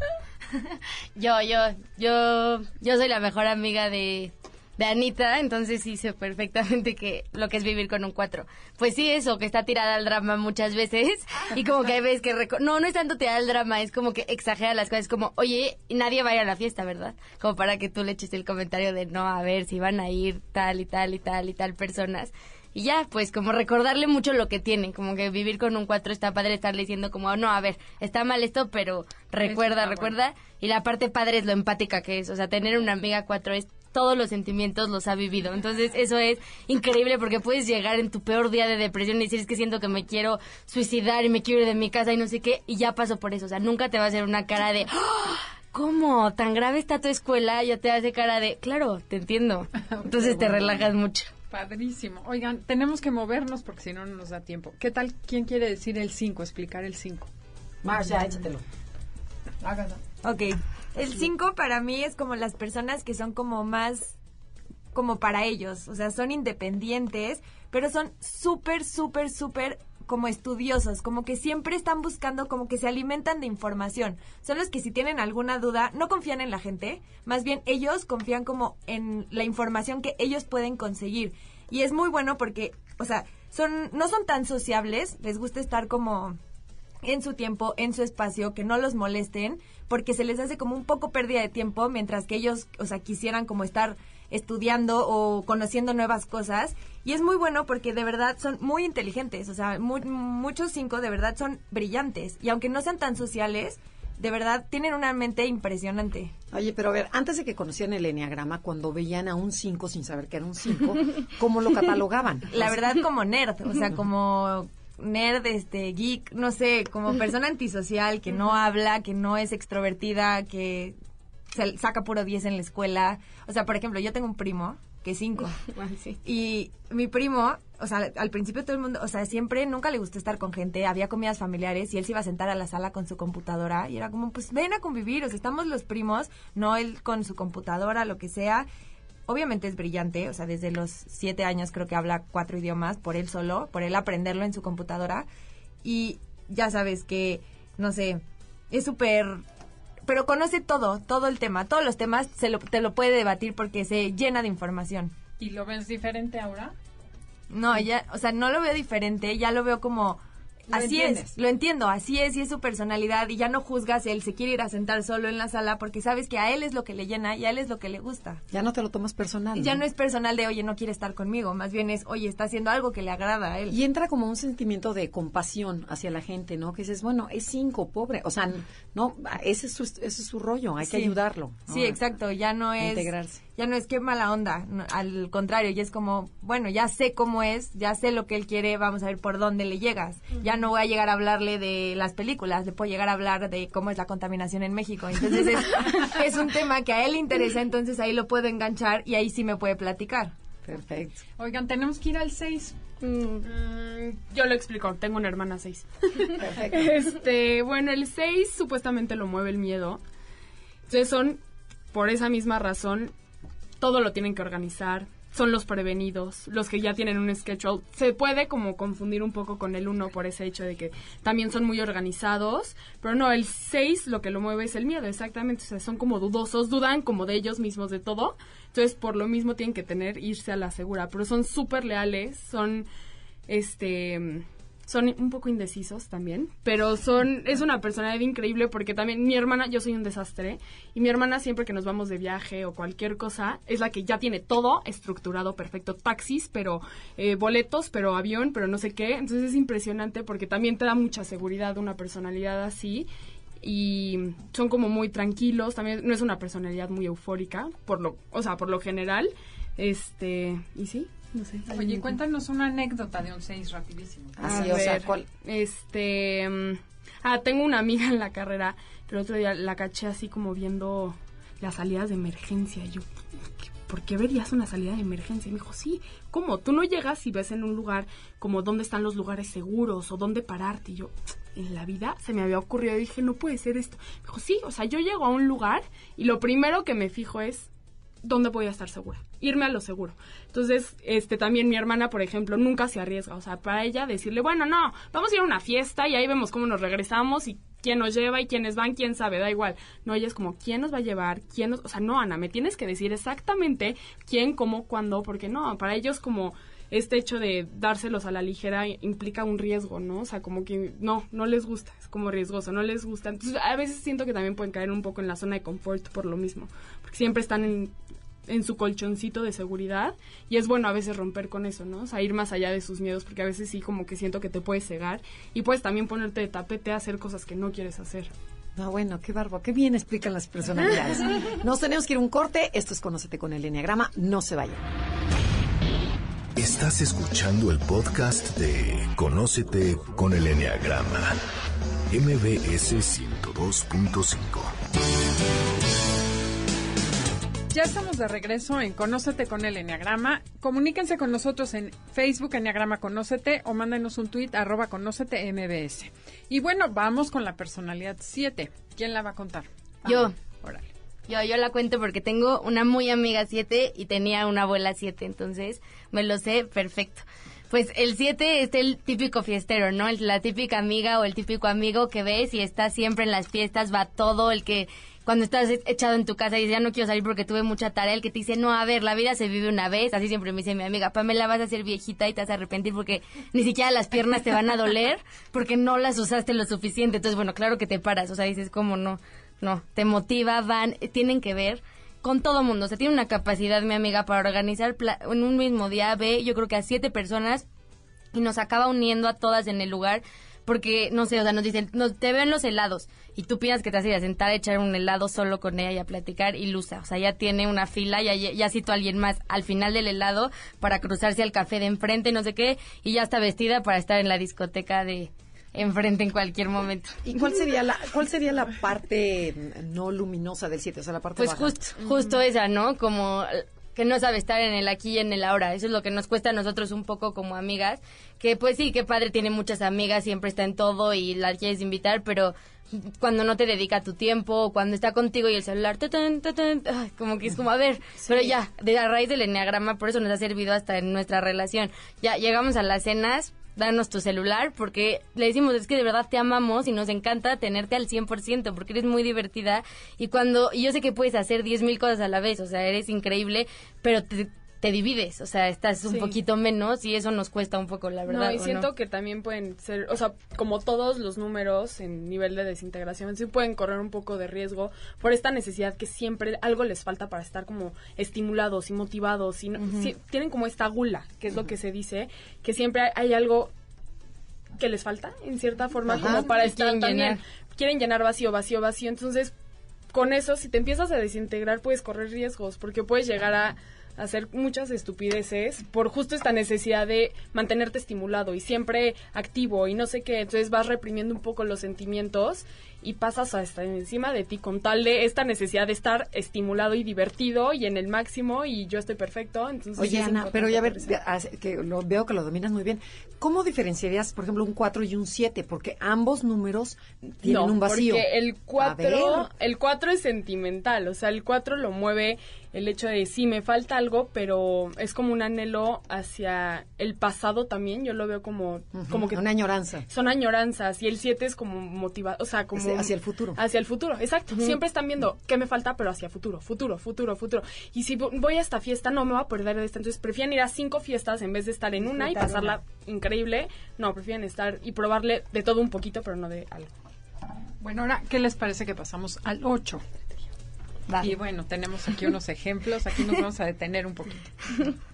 S4: yo, yo, yo, yo soy la mejor amiga de, de Anita, entonces sí sé perfectamente que lo que es vivir con un cuatro. Pues sí, eso, que está tirada al drama muchas veces y como que ves que... No, no es tanto tirada al drama, es como que exagera las cosas, como, oye, nadie va a ir a la fiesta, ¿verdad? Como para que tú le eches el comentario de, no, a ver, si van a ir tal y tal y tal y tal personas. Y ya, pues como recordarle mucho lo que tienen, como que vivir con un cuatro está padre estarle diciendo como, no, a ver, está mal esto, pero recuerda, recuerda. Y la parte padre es lo empática que es, o sea, tener una amiga cuatro es todos los sentimientos los ha vivido. Entonces, eso es increíble porque puedes llegar en tu peor día de depresión y decir, es que siento que me quiero suicidar y me quiero ir de mi casa y no sé qué, y ya pasó por eso. O sea, nunca te va a hacer una cara de, ¡Ah! ¿cómo? ¿Tan grave está tu escuela? Ya te hace cara de, claro, te entiendo. Entonces te relajas mucho.
S2: Padrísimo. Oigan, tenemos que movernos porque si no, no nos da tiempo. ¿Qué tal? ¿Quién quiere decir el 5? Explicar el 5.
S1: Marcia, échatelo.
S2: Hágalo.
S5: Ok. El 5 para mí es como las personas que son como más como para ellos, o sea, son independientes, pero son súper, súper, súper como estudiosos, como que siempre están buscando, como que se alimentan de información. Son los que si tienen alguna duda, no confían en la gente, más bien ellos confían como en la información que ellos pueden conseguir. Y es muy bueno porque, o sea, son, no son tan sociables, les gusta estar como en su tiempo, en su espacio, que no los molesten, porque se les hace como un poco pérdida de tiempo, mientras que ellos, o sea, quisieran como estar estudiando o conociendo nuevas cosas. Y es muy bueno porque de verdad son muy inteligentes, o sea, mu- muchos cinco de verdad son brillantes. Y aunque no sean tan sociales, de verdad tienen una mente impresionante.
S1: Oye, pero a ver, antes de que conocieran el enneagrama, cuando veían a un 5 sin saber que era un 5, ¿cómo lo catalogaban?
S5: La verdad como nerd, o sea, como nerd, este, geek, no sé, como persona antisocial que no habla, que no es extrovertida, que se saca puro 10 en la escuela. O sea, por ejemplo, yo tengo un primo que es 5 y mi primo, o sea, al principio todo el mundo, o sea, siempre nunca le gustó estar con gente, había comidas familiares y él se iba a sentar a la sala con su computadora y era como, pues ven a convivir, o sea, estamos los primos, no él con su computadora, lo que sea. Obviamente es brillante, o sea, desde los siete años creo que habla cuatro idiomas por él solo, por él aprenderlo en su computadora. Y ya sabes que, no sé, es súper... Pero conoce todo, todo el tema, todos los temas se lo, te lo puede debatir porque se llena de información.
S2: ¿Y lo ves diferente ahora?
S5: No, ya, o sea, no lo veo diferente, ya lo veo como
S2: Lo
S5: así
S2: entiendes.
S5: es, lo entiendo, así es y es su personalidad y ya no juzgas él se quiere ir a sentar solo en la sala porque sabes que a él es lo que le llena y a él es lo que le gusta.
S1: Ya no te lo tomas personal.
S5: Ya no es personal de, oye, no quiere estar conmigo, más bien es, oye, está haciendo algo que le agrada a él.
S1: Y entra como un sentimiento de compasión hacia la gente, ¿no? Que dices, bueno, es cinco, pobre. O sea, no, ese es su, ese es su rollo, hay que ayudarlo. ¿no?
S5: Sí, exacto, ya no es
S1: integrarse.
S5: Ya no es qué mala onda, no, al contrario, ya es como, bueno, ya sé cómo es, ya sé lo que él quiere, vamos a ver por dónde le llegas. Ya no voy a llegar a hablarle de las películas, le puedo llegar a hablar de cómo es la contaminación en México. Entonces es, es un tema que a él le interesa, entonces ahí lo puedo enganchar y ahí sí me puede platicar.
S1: Perfecto.
S2: Oigan, tenemos que ir al 6.
S3: Mm, yo lo explico, tengo una hermana 6. este, bueno, el 6 supuestamente lo mueve el miedo. Entonces son, por esa misma razón, todo lo tienen que organizar. Son los prevenidos, los que ya tienen un schedule. Se puede como confundir un poco con el 1 por ese hecho de que también son muy organizados. Pero no, el 6 lo que lo mueve es el miedo, exactamente. O sea, son como dudosos, dudan como de ellos mismos de todo. Entonces, por lo mismo tienen que tener, irse a la segura. Pero son súper leales, son este son un poco indecisos también, pero son es una personalidad increíble porque también mi hermana, yo soy un desastre y mi hermana siempre que nos vamos de viaje o cualquier cosa es la que ya tiene todo estructurado perfecto, taxis, pero eh, boletos, pero avión, pero no sé qué, entonces es impresionante porque también te da mucha seguridad una personalidad así y son como muy tranquilos, también no es una personalidad muy eufórica por lo, o sea, por lo general, este, y sí, no sé.
S2: Oye, cuéntanos una anécdota de un 6 rapidísimo.
S1: Así,
S3: A
S1: o sea,
S3: ver,
S1: ¿cuál?
S3: Este. mm, Ah, tengo una amiga en la carrera, pero el otro día la caché así como viendo las salidas de emergencia. Y yo, ¿qué- ¿por qué verías una salida de emergencia? Y me dijo, sí, ¿cómo? Tú no llegas y ves en un lugar como dónde están los lugares seguros o dónde pararte. Y yo, en la vida se me había ocurrido y dije, no puede ser esto. Me dijo, sí, o sea, yo llego a un lugar y lo primero que me fijo es dónde voy a estar segura, irme a lo seguro. Entonces, este también mi hermana, por ejemplo, nunca se arriesga, o sea, para ella decirle, bueno, no, vamos a ir a una fiesta y ahí vemos cómo nos regresamos y quién nos lleva y quiénes van, quién sabe, da igual. No, ella es como, ¿quién nos va a llevar? ¿Quién nos...? O sea, no, Ana, me tienes que decir exactamente quién, cómo, cuándo, porque no, para ellos como este hecho de dárselos a la ligera implica un riesgo, ¿no? O sea, como que no, no les gusta, es como riesgoso, no les gusta. Entonces, a veces siento que también pueden caer un poco en la zona de confort por lo mismo, porque siempre están en, en su colchoncito de seguridad y es bueno a veces romper con eso, ¿no? O sea, ir más allá de sus miedos porque a veces sí como que siento que te puedes cegar y puedes también ponerte de tapete a hacer cosas que no quieres hacer.
S1: No, bueno, qué barbo, qué bien explican las personalidades. Nos tenemos que ir a un corte. Esto es Conócete con el Enneagrama. No se vayan.
S6: Estás escuchando el podcast de Conócete con el Enneagrama. MBS 102.5.
S2: Ya estamos de regreso en Conócete con el Enneagrama. Comuníquense con nosotros en Facebook Enneagrama Conócete o mándenos un tweet arroba Conócete MBS. Y bueno, vamos con la personalidad 7. ¿Quién la va a contar?
S4: Yo.
S2: Órale.
S4: Yo, yo la cuento porque tengo una muy amiga 7 y tenía una abuela 7, entonces me lo sé perfecto. Pues el 7 es el típico fiestero, ¿no? La típica amiga o el típico amigo que ves y está siempre en las fiestas, va todo, el que cuando estás echado en tu casa y dices, ya no quiero salir porque tuve mucha tarea, el que te dice, no, a ver, la vida se vive una vez, así siempre me dice mi amiga, Pamela, vas a ser viejita y te vas a arrepentir porque ni siquiera las piernas te van a doler porque no las usaste lo suficiente. Entonces, bueno, claro que te paras, o sea, dices, ¿cómo no? No, te motiva, van, tienen que ver con todo mundo. O sea, tiene una capacidad, mi amiga, para organizar en un mismo día, ve, yo creo que a siete personas y nos acaba uniendo a todas en el lugar porque no sé, o sea, nos dicen, nos, te ven los helados y tú piensas que te a ir a sentar a echar un helado solo con ella y a platicar y lusa, o sea, ya tiene una fila, ya, ya citó a alguien más al final del helado para cruzarse al café de enfrente, no sé qué, y ya está vestida para estar en la discoteca de enfrente en cualquier momento.
S1: ¿Y cuál sería la cuál sería la parte no luminosa del 7? O sea, la parte
S4: Pues
S1: baja.
S4: justo, justo esa, ¿no? Como que no sabe estar en el aquí y en el ahora. Eso es lo que nos cuesta a nosotros un poco como amigas. Que pues sí, que padre tiene muchas amigas, siempre está en todo y la quieres invitar, pero cuando no te dedica tu tiempo, cuando está contigo y el celular, tatán, tatán, ay, como que es como, a ver, pero ya, de a raíz del enneagrama, por eso nos ha servido hasta en nuestra relación. Ya llegamos a las cenas, danos tu celular, porque le decimos, es que de verdad te amamos y nos encanta tenerte al 100%, porque eres muy divertida y cuando, y yo sé que puedes hacer 10 mil cosas a la vez, o sea, eres increíble, pero te, te divides, o sea, estás un
S3: Sí.
S4: poquito menos y eso nos cuesta un poco, la verdad.
S3: No, y
S4: ¿o
S3: siento
S4: no?
S3: que también pueden ser, o sea, como todos los números en nivel de desintegración, sí pueden correr un poco de riesgo por esta necesidad que siempre algo les falta para estar como estimulados y motivados. Y no- tienen como esta gula, que es lo que se dice, que siempre hay, hay algo que les falta, en cierta forma,
S1: Ajá.
S3: como para estar
S4: quieren
S3: también.
S4: llenar.
S3: Quieren llenar vacío, vacío, vacío. Entonces, con eso, si te empiezas a desintegrar, puedes correr riesgos, porque puedes llegar a hacer muchas estupideces por justo esta necesidad de mantenerte estimulado y siempre activo y no sé qué, entonces vas reprimiendo un poco los sentimientos y pasas a estar encima de ti con tal de esta necesidad de estar estimulado y divertido y en el máximo y yo estoy perfecto, entonces
S1: Oye, Ana, pero ya ver, que lo, veo que lo dominas muy bien. ¿Cómo diferenciarías, por ejemplo, un 4 y un 7? Porque ambos números tienen
S3: no,
S1: un vacío.
S3: Porque el
S1: A
S3: 4,
S1: ver.
S3: el 4 es sentimental, o sea, el 4 lo mueve el hecho de sí me falta algo, pero es como un anhelo hacia el pasado también, yo lo veo como como que
S1: Una añoranza.
S3: son añoranzas y el 7 es como motiva, o sea, como
S1: Hacia- hacia el futuro.
S3: Hacia el futuro, exacto. Siempre están viendo qué me falta, pero hacia futuro, futuro, futuro, futuro. Y si vo- voy a esta fiesta, no me voy a perder de esta. Entonces prefieren ir a cinco fiestas en vez de estar en una y pasarla increíble. No, prefieren estar y probarle de todo un poquito, pero no de algo.
S2: Bueno, ahora, ¿qué les parece que pasamos al 8?
S4: Va.
S2: Y bueno, tenemos aquí unos ejemplos, aquí nos vamos a detener un poquito.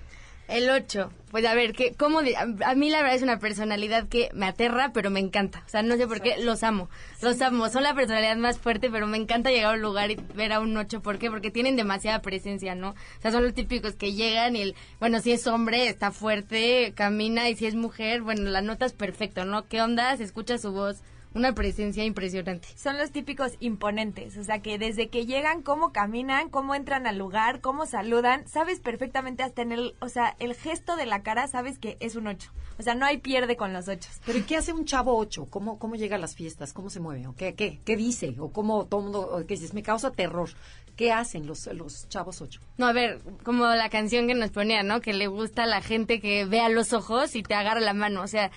S4: El 8. Pues a ver, que cómo di- a, mí la verdad es una personalidad que me aterra, pero me encanta. O sea, no sé por qué, los amo. Los amo. Son la personalidad más fuerte, pero me encanta llegar a un lugar y ver a un 8. ¿Por qué? Porque tienen demasiada presencia, ¿no? O sea, son los típicos que llegan y, el, bueno, si es hombre, está fuerte, camina, y si es mujer, bueno, la nota es perfecto, ¿no? ¿Qué onda? Se escucha su voz. Una presencia impresionante.
S5: Son los típicos imponentes, o sea que desde que llegan, cómo caminan, cómo entran al lugar, cómo saludan, sabes perfectamente hasta en el, o sea, el gesto de la cara sabes que es un ocho. O sea, no hay pierde con los ochos.
S1: ¿Pero ¿y qué hace un chavo 8? ¿Cómo, ¿Cómo llega a las fiestas? ¿Cómo se mueve? ¿O qué, qué, qué dice? ¿O cómo todo mundo, o qué dices? Me causa terror. ¿Qué hacen los, los chavos 8?
S4: No, a ver, como la canción que nos ponía, ¿no? Que le gusta a la gente que vea los ojos y te agarra la mano. O sea,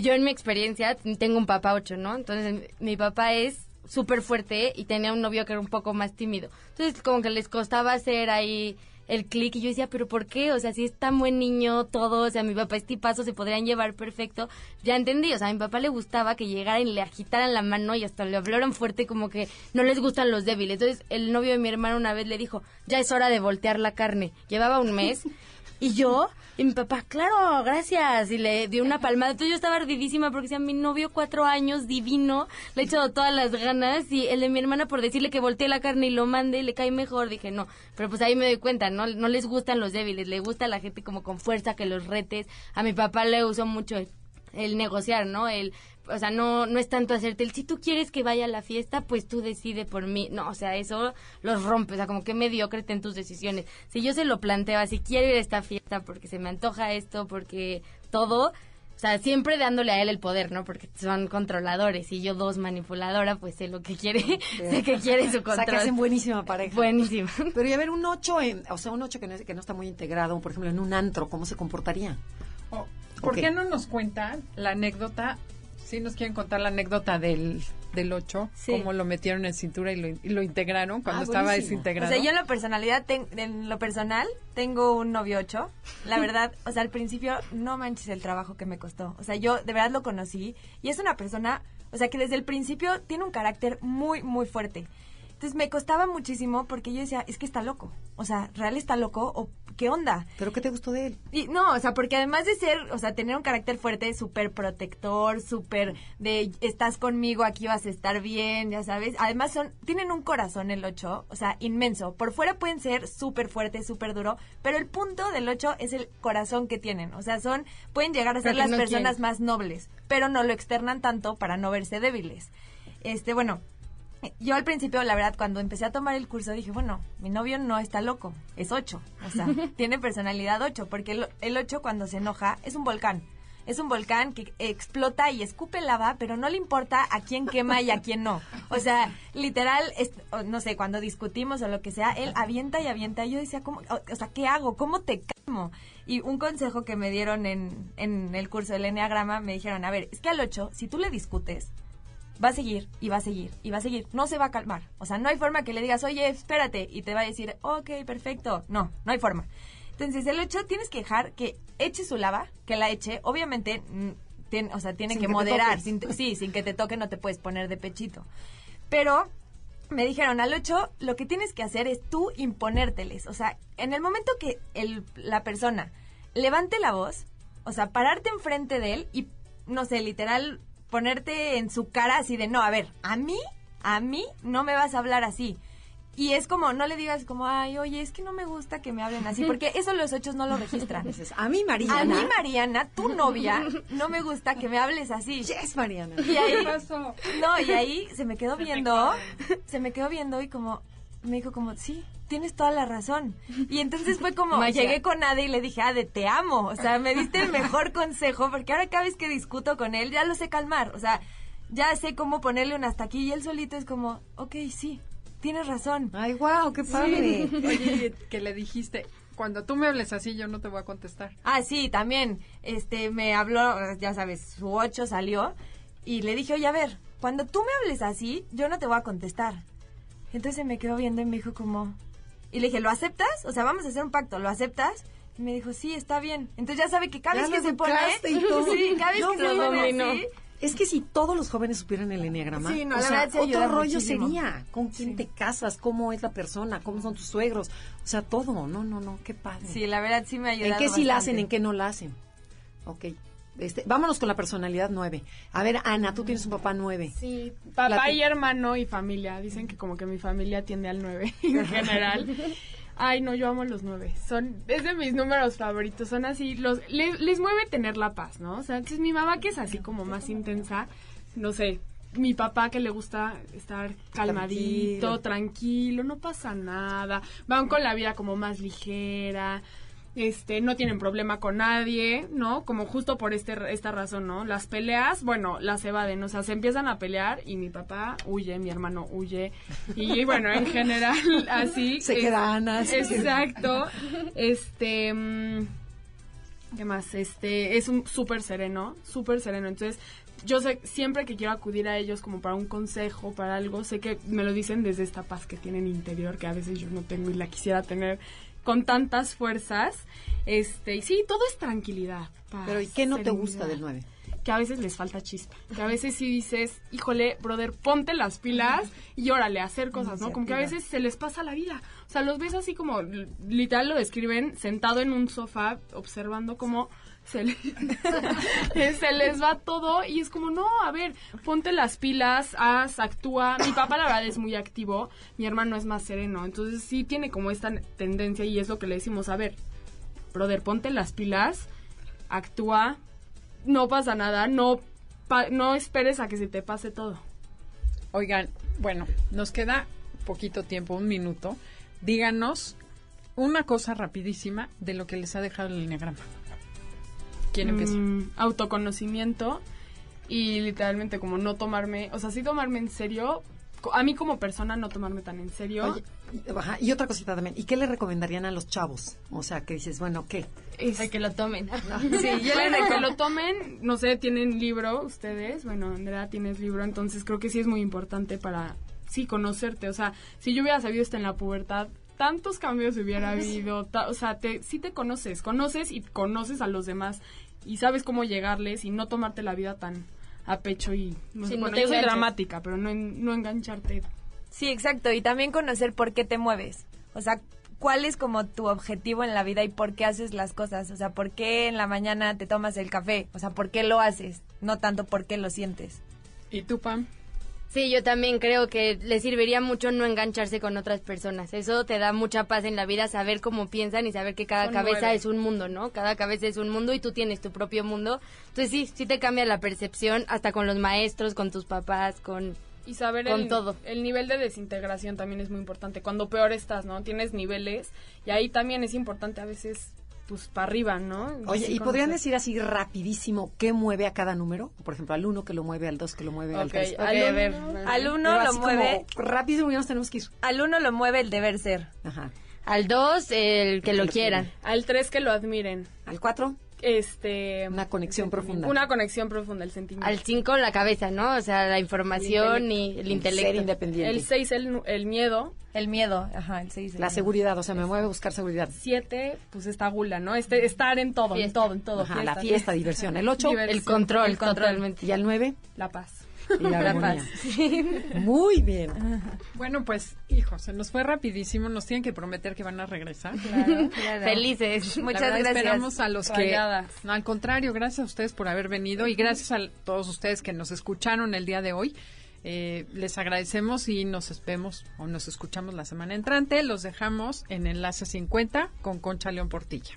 S4: yo en mi experiencia tengo un papá ocho, ¿no? Entonces mi papá es súper fuerte y tenía un novio que era un poco más tímido. Entonces como que les costaba hacer ahí el clic y yo decía, pero ¿por qué? O sea, si es tan buen niño todo, o sea, mi papá es tipazo, se podrían llevar perfecto. Ya entendí, o sea, a mi papá le gustaba que llegaran y le agitaran la mano y hasta le hablaran fuerte como que no les gustan los débiles. Entonces el novio de mi hermano una vez le dijo, ya es hora de voltear la carne. Llevaba un mes Y yo, y mi papá, claro, gracias. Y le dio una palmada. Entonces yo estaba ardidísima porque decía, mi novio cuatro años, divino, le he echado todas las ganas. Y el de mi hermana por decirle que voltee la carne y lo mande y le cae mejor. Dije, no. Pero pues ahí me doy cuenta, ¿no? No les gustan los débiles, le gusta la gente como con fuerza, que los retes. A mi papá le usó mucho el, el negociar, ¿no? El o sea, no, no es tanto hacerte el, si tú quieres que vaya a la fiesta, pues tú decide por mí. No, o sea, eso los rompe, o sea, como que mediocre en tus decisiones. Si yo se lo planteo así, quiero ir a esta fiesta porque se me antoja esto, porque todo, o sea, siempre dándole a él el poder, ¿no? Porque son controladores y yo dos manipuladora, pues sé lo que quiere, sé que quiere su control.
S1: O sea, que hacen buenísima pareja.
S4: Buenísima.
S1: Pero y a ver, un ocho, en, o sea, un ocho que no, es- que no está muy integrado, por ejemplo, en un antro, ¿cómo se comportaría?
S2: Oh, ¿Por qué no nos cuentan la anécdota? Si nos quieren contar la anécdota del, del 8,
S5: Sí.
S2: cómo lo metieron en cintura y lo, y lo integraron cuando
S1: Ah,
S2: estaba
S1: buenísimo.
S5: O
S2: desintegrado.
S5: sea, yo en la personalidad, ten- en lo personal, tengo un novio ocho. La verdad, o sea, al principio, no manches el trabajo que me costó. O sea, yo de verdad lo conocí y es una persona, o sea, que desde el principio tiene un carácter muy, muy fuerte. Entonces me costaba muchísimo porque yo decía, es que está loco. O sea, ¿real está loco? ¿O qué onda?
S1: ¿Pero qué te gustó de él?
S5: Y no, o sea, porque además de ser, o sea, tener un carácter fuerte, súper protector, súper de estás conmigo, aquí vas a estar bien, ya sabes. Además son, tienen un corazón el 8, o sea, inmenso. Por fuera pueden ser súper fuertes, súper duro, pero el punto del 8 es el corazón que tienen. O sea, son, pueden llegar a ser las
S4: no
S5: personas
S4: quieren.
S5: más nobles, pero no lo externan tanto para no verse débiles. Este, bueno, yo al principio, la verdad, cuando empecé a tomar el curso, dije, bueno, mi novio no está loco, es 8. O sea, tiene personalidad 8, porque el, el 8 cuando se enoja es un volcán. Es un volcán que explota y escupe lava, pero no le importa a quién quema y a quién no. O sea, literal, es- no sé, cuando discutimos o lo que sea, él avienta y avienta. Y yo decía, ¿cómo, o, o sea, ¿qué hago? ¿Cómo te calmo? Y un consejo que me dieron en, en el curso del Enneagrama, me dijeron, a ver, es que al 8, si tú le discutes, va a seguir y va a seguir y va a seguir. No se va a calmar. O sea, no hay forma que le digas, oye, espérate, y te va a decir, ok, perfecto. No, no hay forma. Entonces, el 8 tienes que dejar que eche su lava, que la eche. Obviamente, mm, tien- o sea, tiene
S1: Sin
S5: que moderar. sin sí, sin que te toque no te puedes poner de pechito. Pero me dijeron al 8, lo que tienes que hacer es tú imponérteles. O sea, en el momento que el, la persona levante la voz, o sea, pararte enfrente de él y, no sé, literal, ponerte en su cara así de, no, a ver, a mí, a mí no me vas a hablar así. Y es como, no le digas como, ay, oye, es que no me gusta que me hablen así, porque eso los ochos no lo registran.
S1: Dices, a mí, Mariana.
S5: A mí, Mariana, tu novia, no me gusta que me hables así.
S1: Yes, Mariana.
S5: Y ahí,
S2: ¿Qué pasó?
S5: no, y ahí se me quedó viendo, se me quedó viendo y como, me dijo como, sí, tienes toda la razón. Y entonces fue como,
S4: Magia.
S5: llegué con Ade y le dije, Ade, te amo. O sea, me diste el mejor consejo porque ahora cada vez que discuto con él ya lo sé calmar. O sea, ya sé cómo ponerle un hasta aquí y él solito es como, ok, sí, tienes razón.
S1: Ay, wow, qué padre.
S2: Oye, que le dijiste, cuando tú me hables así, yo no te voy a contestar.
S5: Ah, sí, también. Este, me habló, ya sabes, su 8 salió y le dije, oye, a ver, cuando tú me hables así, yo no te voy a contestar. Entonces me quedó viendo y me dijo como... Y le dije, ¿lo aceptas? O sea, vamos a hacer un pacto, ¿lo aceptas? Y me dijo, sí, está bien. Entonces ya sabe que cada vez que se pone...
S1: y todo.
S5: Sí, cada vez
S1: No,
S5: que se
S1: no,
S5: pone
S4: no.
S5: así...
S1: Es que si todos los jóvenes supieran el enneagrama,
S5: Sí, no,
S1: o sea,
S5: ayuda
S1: otro rollo
S5: muchísimo.
S1: sería con quién te casas, cómo es la persona, cómo son tus suegros, o sea, todo. No, no, no, qué padre.
S5: Sí, la verdad sí me ayudó
S1: ¿En qué sí la hacen, en qué no la hacen? Ok. Este, vámonos con la personalidad nueve. A ver, Ana, tú tienes un papá nueve.
S3: Sí, papá y hermano y familia. Dicen que como que mi familia tiende al 9 en general. Ay, no, yo amo los 9. Son, es de mis números favoritos. Son así, los, les, les mueve tener la paz, ¿no? O sea, entonces mi mamá que es así como más intensa, no sé, mi papá que le gusta estar calmadito,
S1: Tranquilo.
S3: tranquilo, no pasa nada. Van con la vida como más ligera este, no tienen problema con nadie, ¿no? Como justo por este, esta razón, ¿no? Las peleas, bueno, las evaden, o sea, se empiezan a pelear y mi papá huye, mi hermano huye, y bueno, en general, así.
S1: Se
S3: es-
S1: queda Ana. se queda-
S3: Exacto. Este, mm, ¿qué más? Este, es un súper sereno, súper sereno, entonces... Yo sé, siempre que quiero acudir a ellos como para un consejo, para algo, sé que me lo dicen desde esta paz que tienen interior, que a veces yo no tengo y la quisiera tener con tantas fuerzas. Este, y sí, todo es tranquilidad. paz,
S1: Pero ¿y qué no te gusta del nueve?
S3: que a veces les falta chispa. Que a veces sí dices, híjole, brother, ponte las pilas y órale, hacer cosas, ¿no? Como que a veces se les pasa la vida. O sea, los ves así como, literal lo describen, sentado en un sofá, observando cómo se, le- se les va todo y es como, no, a ver, ponte las pilas, haz, actúa. Mi papá la verdad es muy activo, mi hermano es más sereno, entonces sí tiene como esta tendencia y es lo que le decimos, a ver, brother, ponte las pilas, actúa, no pasa nada, no, no esperes a que se te pase todo.
S2: Oigan, bueno, nos queda poquito tiempo, un minuto. Díganos una cosa rapidísima de lo que les ha dejado el enneagrama. ¿Quién empieza?
S3: Mm, autoconocimiento y literalmente como no tomarme, o sea, sí tomarme en serio, a mí como persona no tomarme tan en serio.
S1: Oye, ajá, y otra cosita también. ¿Y qué le recomendarían a los chavos? O sea, que dices, bueno, ¿qué?
S3: Es-
S4: Ay, que lo tomen.
S3: Sí, yo les digo que lo tomen, no sé, tienen libro ustedes, bueno, Andrea tienes libro, entonces creo que sí es muy importante para, sí, conocerte, o sea, si yo hubiera sabido esto en la pubertad, tantos cambios hubiera habido, ta- o sea, te, sí te conoces, conoces y conoces a los demás y sabes cómo llegarles y no tomarte la vida tan a pecho y, no sé,
S4: Sí, no
S3: bueno,
S4: te
S3: yo soy
S4: enganches.
S3: dramática, pero no, en- no engancharte.
S5: Sí, exacto. Y también conocer por qué te mueves. O sea, cuál es como tu objetivo en la vida y por qué haces las cosas. O sea, por qué en la mañana te tomas el café. O sea, por qué lo haces. No tanto por qué lo sientes.
S2: ¿Y tú, Pam?
S4: Sí, yo también creo que le serviría mucho no engancharse con otras personas. Eso te da mucha paz en la vida, saber cómo piensan y saber que cada
S3: Son
S4: cabeza
S3: nueve.
S4: es un mundo, ¿no? Cada cabeza es un mundo y tú tienes tu propio mundo. Entonces sí, sí te cambia la percepción hasta con los maestros, con tus papás, con...
S3: Y saber
S4: Con
S3: el,
S4: todo.
S3: el nivel de desintegración también es muy importante. Cuando peor estás, ¿no? Tienes niveles y ahí también es importante a veces, pues, para arriba, ¿no?
S1: Oye, ¿y podrían decir así rapidísimo qué mueve a cada número? Por ejemplo, al uno que lo mueve, al dos que lo mueve, al
S3: Ok,
S1: tres.
S4: Ok,
S3: al
S4: a
S3: uno-
S4: ver.
S5: Al uno lo mueve.
S1: rápido, ya nos tenemos que ir.
S5: Al uno lo mueve el deber ser.
S1: Ajá.
S4: Al dos, el que lo
S1: lo
S4: quieran.
S3: Al tres que lo admiren.
S1: Al cuatro,
S3: Este...
S1: una conexión profunda.
S3: Una conexión profunda, el sentimiento.
S4: Al cinco, la cabeza, ¿no? O sea, la información y el
S1: Ser
S4: intelecto.
S1: independiente.
S3: El seis, el, nu- el miedo.
S5: El miedo. Ajá, el seis. el
S1: La
S5: miedo.
S1: seguridad, o sea, me mueve a buscar seguridad.
S3: Siete, pues esta gula, ¿no? Este, estar en todo, en
S4: Fiesta.
S3: todo, en todo.
S1: Ajá, la fiesta, diversión. El ocho,
S3: Diversión.
S4: El control,
S3: El control.
S4: totalmente.
S1: y al nueve,
S3: La paz.
S1: Y la
S5: La
S1: armonía.
S5: paz.
S1: Muy bien.
S2: Bueno, pues, hijo, se nos fue rapidísimo. Nos tienen que prometer que van a regresar.
S5: Claro, claro.
S4: Felices.
S2: La
S5: Muchas
S2: verdad,
S5: gracias.
S2: Esperamos a los que... No, al contrario, gracias a ustedes por haber venido y gracias a todos ustedes que nos escucharon el día de hoy. Eh, les agradecemos y nos vemos o nos escuchamos la semana entrante. Los dejamos en Enlace 50 con Concha León Portilla.